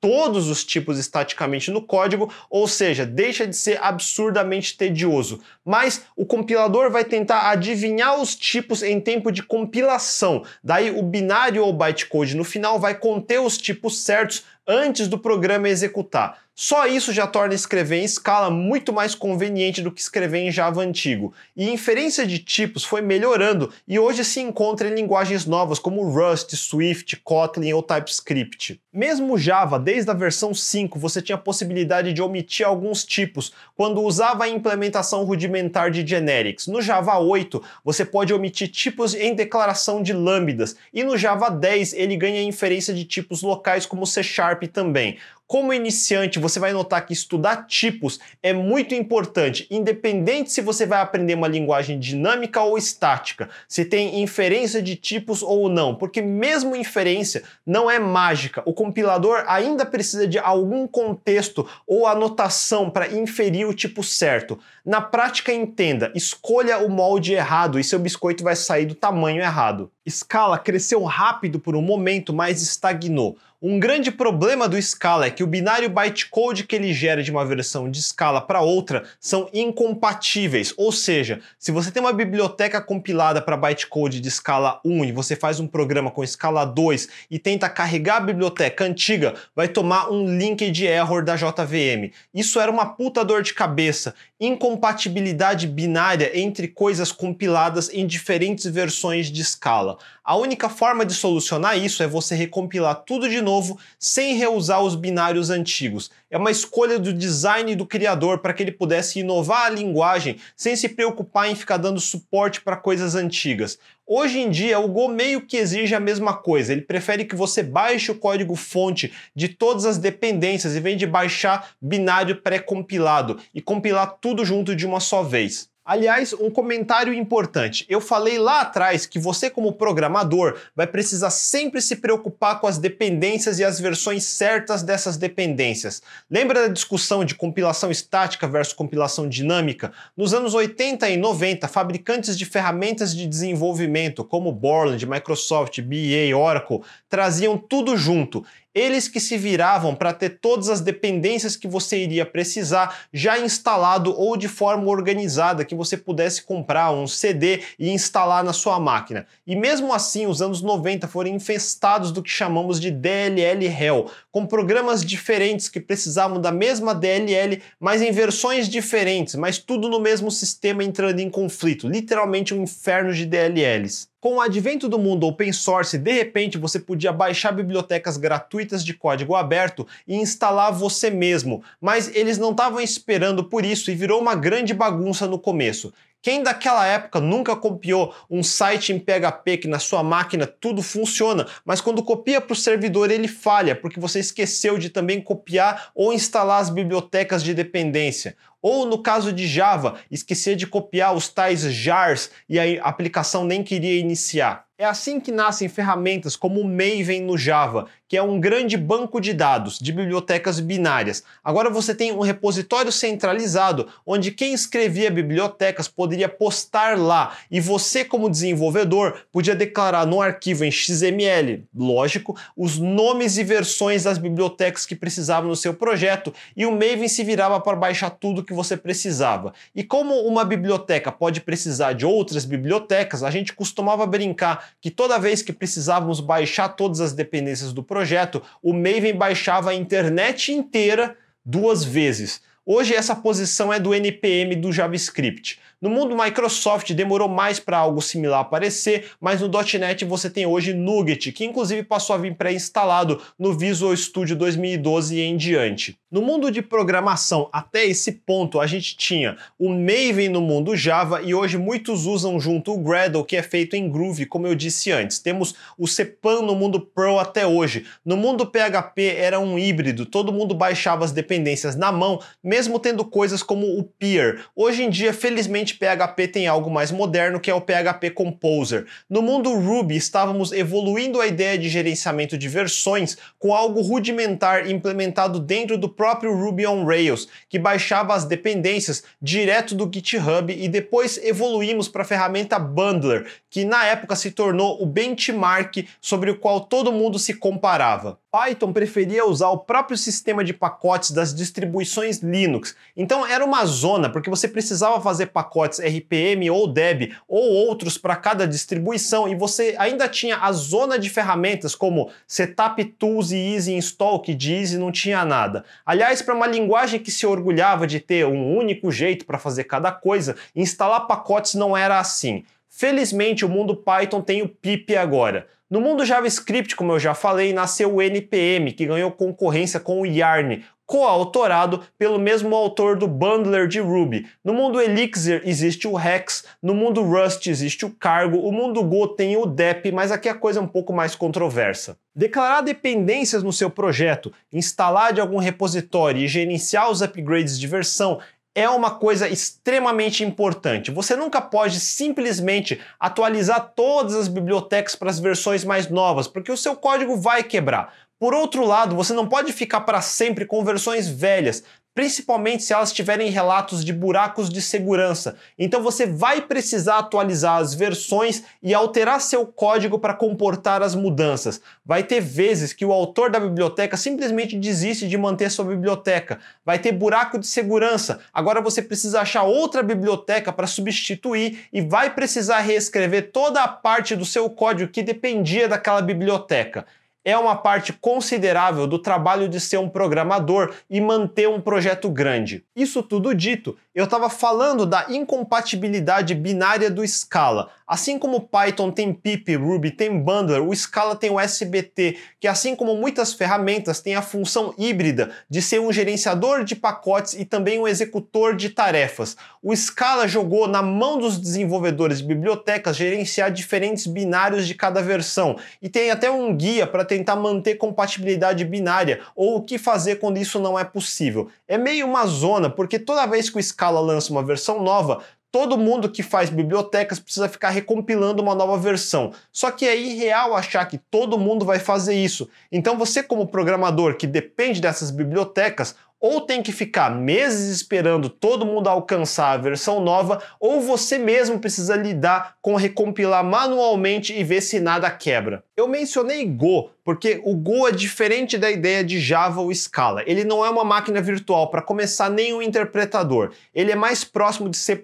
todos os tipos estaticamente no código, ou seja, deixa de ser absurdamente tedioso. Mas o compilador vai tentar adivinhar os tipos em tempo de compilação. Daí o binário ou bytecode no final vai conter os tipos certos antes do programa executar. Só isso já torna escrever em escala muito mais conveniente do que escrever em Java antigo. E inferência de tipos foi melhorando e hoje se encontra em linguagens novas como Rust, Swift, Kotlin ou TypeScript. Mesmo Java, desde a versão 5, você tinha a possibilidade de omitir alguns tipos quando usava a implementação rudimentar de generics. No Java 8, você pode omitir tipos em declaração de lambdas, e no Java 10 ele ganha inferência de tipos locais como C Sharp também. Como iniciante, você vai notar que estudar tipos é muito importante, independente se você vai aprender uma linguagem dinâmica ou estática, se tem inferência de tipos ou não, porque mesmo inferência não é mágica. O compilador ainda precisa de algum contexto ou anotação para inferir o tipo certo. Na prática, entenda, escolha o molde errado e seu biscoito vai sair do tamanho errado. Scala cresceu rápido por um momento, mas estagnou. Um grande problema do Scala é que o binário bytecode que ele gera de uma versão de Scala para outra são incompatíveis, ou seja, se você tem uma biblioteca compilada para bytecode de Scala 1 e você faz um programa com Scala 2 e tenta carregar a biblioteca antiga, vai tomar um linkage error da JVM. Isso era uma puta dor de cabeça. Incompatibilidade binária entre coisas compiladas em diferentes versões de Scala. A única forma de solucionar isso é você recompilar tudo de novo sem reusar os binários antigos. É uma escolha do design do criador para que ele pudesse inovar a linguagem sem se preocupar em ficar dando suporte para coisas antigas. Hoje em dia, o Go meio que exige a mesma coisa. Ele prefere que você baixe o código-fonte de todas as dependências, em vez de baixar binário pré-compilado e compilar tudo junto de uma só vez. Aliás, um comentário importante. Eu falei lá atrás que você, como programador, vai precisar sempre se preocupar com as dependências e as versões certas dessas dependências. Lembra da discussão de compilação estática versus compilação dinâmica? Nos anos 80 e 90, fabricantes de ferramentas de desenvolvimento, como Borland, Microsoft, BA, Oracle, traziam tudo junto eles que se viravam para ter todas as dependências que você iria precisar já instalado ou de forma organizada que você pudesse comprar um CD e instalar na sua máquina. E mesmo assim, os anos 90 foram infestados do que chamamos de DLL Hell, com programas diferentes que precisavam da mesma DLL, mas em versões diferentes, mas tudo no mesmo sistema entrando em conflito, literalmente um inferno de DLLs. Com o advento do mundo open source, de repente você podia baixar bibliotecas gratuitas de código aberto e instalar você mesmo, mas eles não estavam esperando por isso e virou uma grande bagunça no começo. Quem daquela época nunca copiou um site em PHP que na sua máquina tudo funciona, mas quando copia para o servidor ele falha porque você esqueceu de também copiar ou instalar as bibliotecas de dependência? Ou no caso de Java, esquecer de copiar os tais jars e a aplicação nem queria iniciar. É assim que nascem ferramentas como o Maven no Java, que é um grande banco de dados de bibliotecas binárias. Agora você tem um repositório centralizado onde quem escrevia bibliotecas poderia postar lá e você, como desenvolvedor, podia declarar no arquivo em XML, lógico, os nomes e versões das bibliotecas que precisavam no seu projeto e o Maven se virava para baixar tudo que você precisava. E como uma biblioteca pode precisar de outras bibliotecas, a gente costumava brincar que toda vez que precisávamos baixar todas as dependências do projeto, o Maven baixava a internet inteira duas vezes. Hoje essa posição é do NPM do JavaScript. No mundo Microsoft demorou mais para algo similar aparecer, mas no .NET você tem hoje Nugget, que inclusive passou a vir pré-instalado no Visual Studio 2012 e em diante. No mundo de programação, até esse ponto, a gente tinha o Maven no mundo Java e hoje muitos usam junto o Gradle, que é feito em Groove, como eu disse antes. Temos o Cepan no mundo Pro até hoje. No mundo PHP era um híbrido, todo mundo baixava as dependências na mão, mesmo tendo coisas como o Peer. Hoje em dia, felizmente, PHP tem algo mais moderno, que é o PHP Composer. No mundo Ruby, estávamos evoluindo a ideia de gerenciamento de versões com algo rudimentar implementado dentro do próprio Ruby on Rails, que baixava as dependências direto do GitHub e depois evoluímos para a ferramenta Bundler, que na época se tornou o benchmark sobre o qual todo mundo se comparava. Python preferia usar o próprio sistema de pacotes das distribuições Linux. Então era uma zona, porque você precisava fazer pacotes RPM ou Deb ou outros para cada distribuição e você ainda tinha a zona de ferramentas como Setup Tools e Easy Install, que de Easy não tinha nada. Aliás, para uma linguagem que se orgulhava de ter um único jeito para fazer cada coisa, instalar pacotes não era assim. Felizmente, o mundo Python tem o pip agora. No mundo JavaScript, como eu já falei, nasceu o NPM, que ganhou concorrência com o Yarn, coautorado pelo mesmo autor do Bundler de Ruby. No mundo Elixir existe o Hex, no mundo Rust existe o Cargo, o mundo Go tem o DEP, mas aqui a coisa é um pouco mais controversa. Declarar dependências no seu projeto, instalar de algum repositório e gerenciar os upgrades de versão é uma coisa extremamente importante. Você nunca pode simplesmente atualizar todas as bibliotecas para as versões mais novas, porque o seu código vai quebrar. Por outro lado, você não pode ficar para sempre com versões velhas, principalmente se elas tiverem relatos de buracos de segurança. Então você vai precisar atualizar as versões e alterar seu código para comportar as mudanças. Vai ter vezes que o autor da biblioteca simplesmente desiste de manter sua biblioteca. Vai ter buraco de segurança. Agora você precisa achar outra biblioteca para substituir e vai precisar reescrever toda a parte do seu código que dependia daquela biblioteca é uma parte considerável do trabalho de ser um programador e manter um projeto grande. Isso tudo dito, eu estava falando da incompatibilidade binária do Scala. Assim como Python tem pip, Ruby tem bundler, o Scala tem o SBT, que assim como muitas ferramentas tem a função híbrida de ser um gerenciador de pacotes e também um executor de tarefas. O Scala jogou na mão dos desenvolvedores de bibliotecas gerenciar diferentes binários de cada versão e tem até um guia para tentar manter compatibilidade binária ou o que fazer quando isso não é possível. É meio uma zona, porque toda vez que o Scala lança uma versão nova, todo mundo que faz bibliotecas precisa ficar recompilando uma nova versão. Só que é irreal achar que todo mundo vai fazer isso. Então você como programador que depende dessas bibliotecas, ou tem que ficar meses esperando todo mundo alcançar a versão nova, ou você mesmo precisa lidar com recompilar manualmente e ver se nada quebra. Eu mencionei Go porque o Go é diferente da ideia de Java ou Scala. Ele não é uma máquina virtual para começar nem um interpretador. Ele é mais próximo de C++,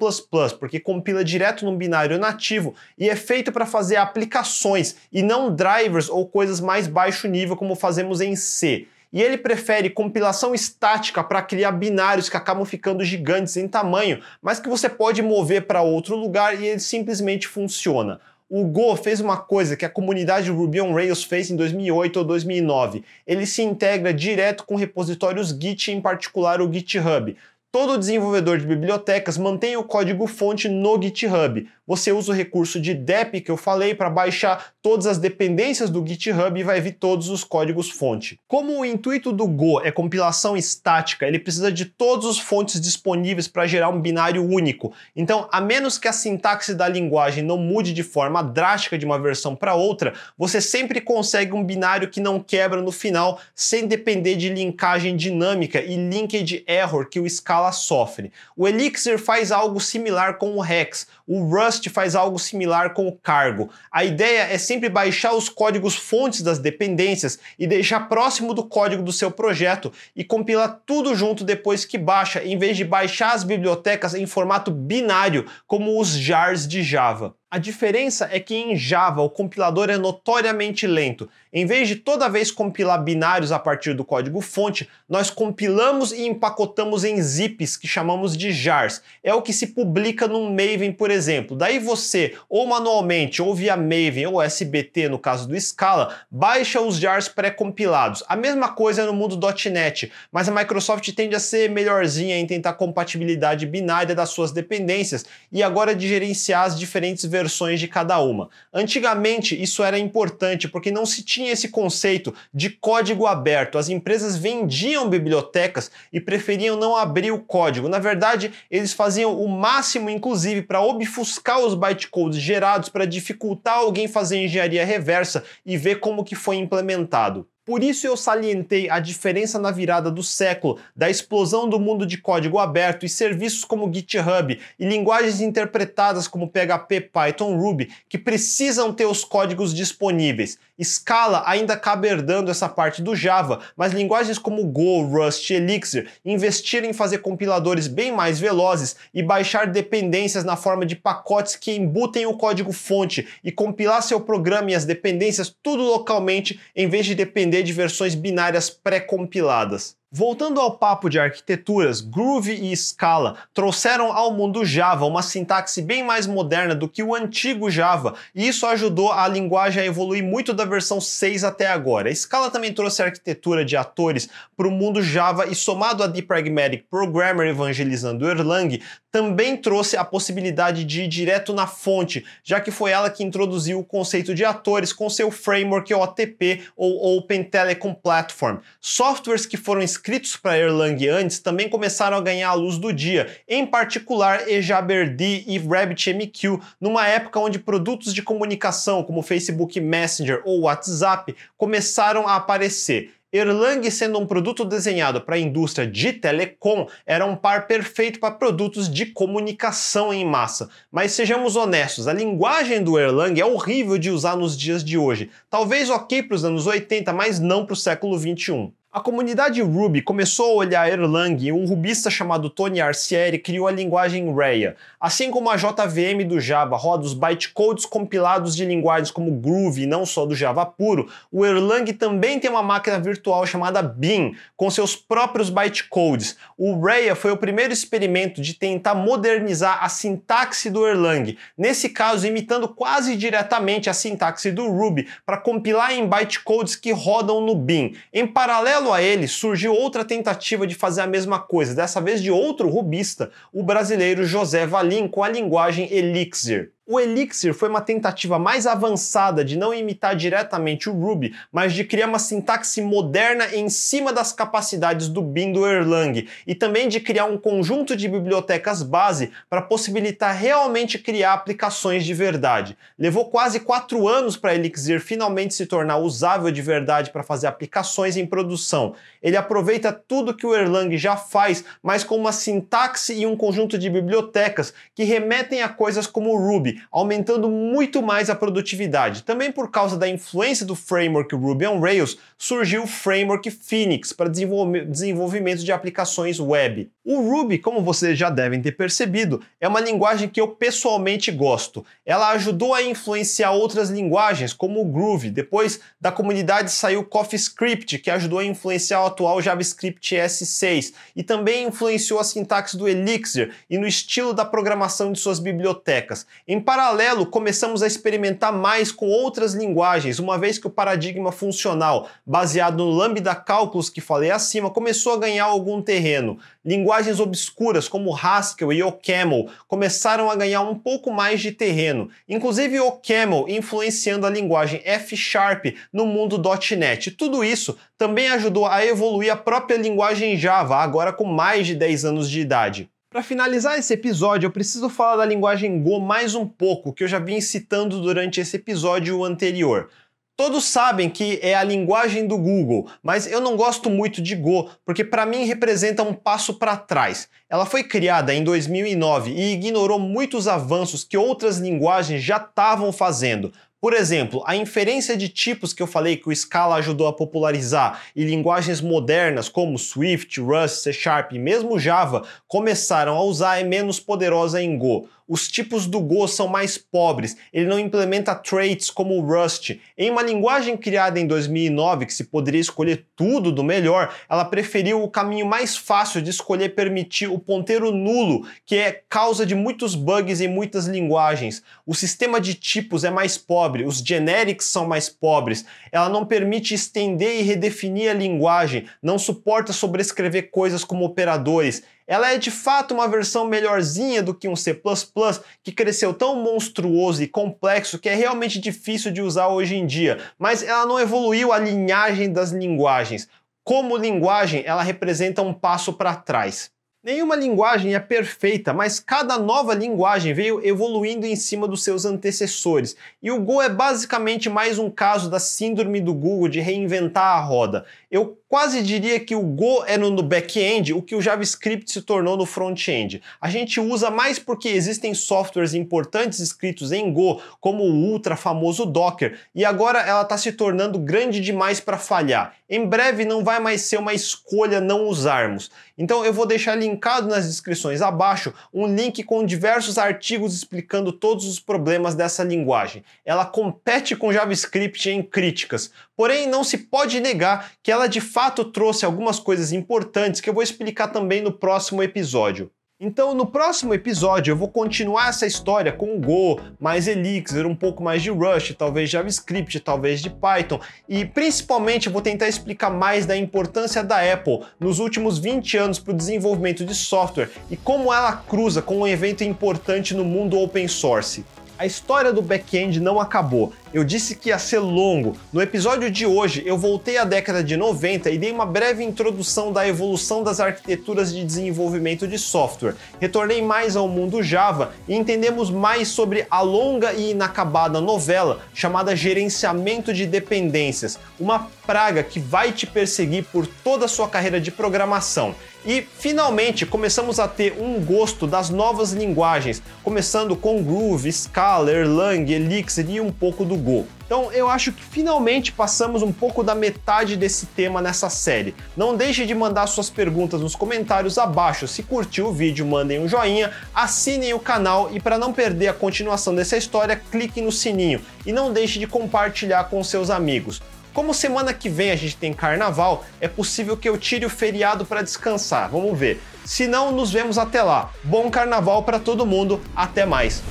porque compila direto num binário nativo e é feito para fazer aplicações e não drivers ou coisas mais baixo nível como fazemos em C e ele prefere compilação estática para criar binários que acabam ficando gigantes em tamanho, mas que você pode mover para outro lugar e ele simplesmente funciona. O Go fez uma coisa que a comunidade Ruby on Rails fez em 2008 ou 2009. Ele se integra direto com repositórios Git, em particular o GitHub. Todo desenvolvedor de bibliotecas mantém o código-fonte no GitHub. Você usa o recurso de dep que eu falei para baixar todas as dependências do GitHub e vai vir todos os códigos-fonte. Como o intuito do Go é compilação estática, ele precisa de todas as fontes disponíveis para gerar um binário único. Então, a menos que a sintaxe da linguagem não mude de forma drástica de uma versão para outra, você sempre consegue um binário que não quebra no final, sem depender de linkagem dinâmica e linkage error que o Scala sofre. O Elixir faz algo similar com o Hex, o Rust faz algo similar com o Cargo. A ideia é sempre baixar os códigos fontes das dependências e deixar próximo do código do seu projeto e compilar tudo junto depois que baixa, em vez de baixar as bibliotecas em formato binário, como os jars de Java. A diferença é que em Java o compilador é notoriamente lento. Em vez de toda vez compilar binários a partir do código fonte, nós compilamos e empacotamos em zips que chamamos de jars. É o que se publica no Maven, por exemplo. Daí você, ou manualmente, ou via Maven ou SBT, no caso do Scala, baixa os jars pré-compilados. A mesma coisa no mundo .NET, mas a Microsoft tende a ser melhorzinha em tentar compatibilidade binária das suas dependências e agora de gerenciar as diferentes versões versões de cada uma. Antigamente isso era importante porque não se tinha esse conceito de código aberto. As empresas vendiam bibliotecas e preferiam não abrir o código. Na verdade, eles faziam o máximo, inclusive, para obfuscar os bytecodes gerados para dificultar alguém fazer engenharia reversa e ver como que foi implementado. Por isso eu salientei a diferença na virada do século da explosão do mundo de código aberto e serviços como GitHub e linguagens interpretadas como PHP, Python, Ruby que precisam ter os códigos disponíveis. Scala ainda cabe herdando essa parte do Java, mas linguagens como Go, Rust e Elixir investiram em fazer compiladores bem mais velozes e baixar dependências na forma de pacotes que embutem o código fonte e compilar seu programa e as dependências tudo localmente em vez de depender de versões binárias pré-compiladas. Voltando ao papo de arquiteturas, Groove e Scala trouxeram ao mundo Java uma sintaxe bem mais moderna do que o antigo Java, e isso ajudou a linguagem a evoluir muito da versão 6 até agora. Scala também trouxe a arquitetura de atores para o mundo Java e somado a The Pragmatic Programmer evangelizando Erlang, também trouxe a possibilidade de ir direto na fonte, já que foi ela que introduziu o conceito de atores com seu framework OTP ou Open Telecom Platform. Softwares que foram escritos para Erlang antes também começaram a ganhar a luz do dia, em particular EJBRD e RabbitMQ, numa época onde produtos de comunicação como Facebook Messenger ou WhatsApp começaram a aparecer. Erlang, sendo um produto desenhado para a indústria de telecom, era um par perfeito para produtos de comunicação em massa. Mas sejamos honestos, a linguagem do Erlang é horrível de usar nos dias de hoje. Talvez ok para os anos 80, mas não para o século 21. A comunidade Ruby começou a olhar Erlang e um rubista chamado Tony Arcieri criou a linguagem Raya. Assim como a JVM do Java roda os bytecodes compilados de linguagens como Groove e não só do Java puro, o Erlang também tem uma máquina virtual chamada Bean, com seus próprios bytecodes. O Raya foi o primeiro experimento de tentar modernizar a sintaxe do Erlang, nesse caso imitando quase diretamente a sintaxe do Ruby para compilar em bytecodes que rodam no Bean. Em paralelo Paralelo a ele, surgiu outra tentativa de fazer a mesma coisa, dessa vez de outro rubista, o brasileiro José Valim, com a linguagem Elixir. O Elixir foi uma tentativa mais avançada de não imitar diretamente o Ruby, mas de criar uma sintaxe moderna em cima das capacidades do Bean do Erlang e também de criar um conjunto de bibliotecas base para possibilitar realmente criar aplicações de verdade. Levou quase quatro anos para Elixir finalmente se tornar usável de verdade para fazer aplicações em produção. Ele aproveita tudo que o Erlang já faz, mas com uma sintaxe e um conjunto de bibliotecas que remetem a coisas como o Ruby, aumentando muito mais a produtividade. Também por causa da influência do framework Ruby on Rails, surgiu o framework Phoenix para desenvolvimento de aplicações web. O Ruby, como vocês já devem ter percebido, é uma linguagem que eu pessoalmente gosto. Ela ajudou a influenciar outras linguagens, como o Groove. Depois da comunidade saiu CoffeeScript, que ajudou a influenciar o atual JavaScript S6 e também influenciou a sintaxe do Elixir e no estilo da programação de suas bibliotecas. Em paralelo, começamos a experimentar mais com outras linguagens, uma vez que o paradigma funcional, baseado no Lambda Calculus que falei acima, começou a ganhar algum terreno. Linguagens obscuras como Haskell e OCaml começaram a ganhar um pouco mais de terreno, inclusive OCaml influenciando a linguagem F Sharp no mundo .NET. Tudo isso também ajudou a evoluir a própria linguagem Java, agora com mais de 10 anos de idade. Para finalizar esse episódio, eu preciso falar da linguagem Go mais um pouco, que eu já vim citando durante esse episódio anterior. Todos sabem que é a linguagem do Google, mas eu não gosto muito de Go, porque para mim representa um passo para trás. Ela foi criada em 2009 e ignorou muitos avanços que outras linguagens já estavam fazendo, por exemplo, a inferência de tipos que eu falei que o Scala ajudou a popularizar e linguagens modernas como Swift, Rust, C Sharp e mesmo Java começaram a usar é menos poderosa em Go. Os tipos do Go são mais pobres, ele não implementa traits como o Rust. Em uma linguagem criada em 2009 que se poderia escolher tudo do melhor, ela preferiu o caminho mais fácil de escolher permitir o ponteiro nulo, que é causa de muitos bugs em muitas linguagens. O sistema de tipos é mais pobre, os generics são mais pobres. Ela não permite estender e redefinir a linguagem, não suporta sobrescrever coisas como operadores ela é de fato uma versão melhorzinha do que um C++, que cresceu tão monstruoso e complexo que é realmente difícil de usar hoje em dia, mas ela não evoluiu a linhagem das linguagens. Como linguagem, ela representa um passo para trás. Nenhuma linguagem é perfeita, mas cada nova linguagem veio evoluindo em cima dos seus antecessores. E o Go é basicamente mais um caso da síndrome do Google de reinventar a roda. Eu quase diria que o Go é no back-end o que o JavaScript se tornou no front-end. A gente usa mais porque existem softwares importantes escritos em Go, como o ultra famoso Docker, e agora ela está se tornando grande demais para falhar. Em breve não vai mais ser uma escolha não usarmos. Então eu vou deixar linkado nas descrições abaixo um link com diversos artigos explicando todos os problemas dessa linguagem. Ela compete com JavaScript em críticas, porém não se pode negar que ela de fato trouxe algumas coisas importantes que eu vou explicar também no próximo episódio. Então, no próximo episódio, eu vou continuar essa história com Go, mais Elixir, um pouco mais de Rush, talvez JavaScript, talvez de Python, e principalmente vou tentar explicar mais da importância da Apple nos últimos 20 anos para o desenvolvimento de software e como ela cruza com um evento importante no mundo open source. A história do back-end não acabou. Eu disse que ia ser longo. No episódio de hoje, eu voltei à década de 90 e dei uma breve introdução da evolução das arquiteturas de desenvolvimento de software. Retornei mais ao mundo Java e entendemos mais sobre a longa e inacabada novela chamada Gerenciamento de Dependências, uma praga que vai te perseguir por toda a sua carreira de programação. E finalmente começamos a ter um gosto das novas linguagens, começando com Groove, Scala, Erlang, Elixir e um pouco do Go. Então eu acho que finalmente passamos um pouco da metade desse tema nessa série. Não deixe de mandar suas perguntas nos comentários abaixo. Se curtiu o vídeo, mandem um joinha, assinem o canal e para não perder a continuação dessa história, clique no sininho e não deixe de compartilhar com seus amigos. Como semana que vem a gente tem carnaval, é possível que eu tire o feriado para descansar. Vamos ver. Se não, nos vemos até lá. Bom carnaval para todo mundo. Até mais.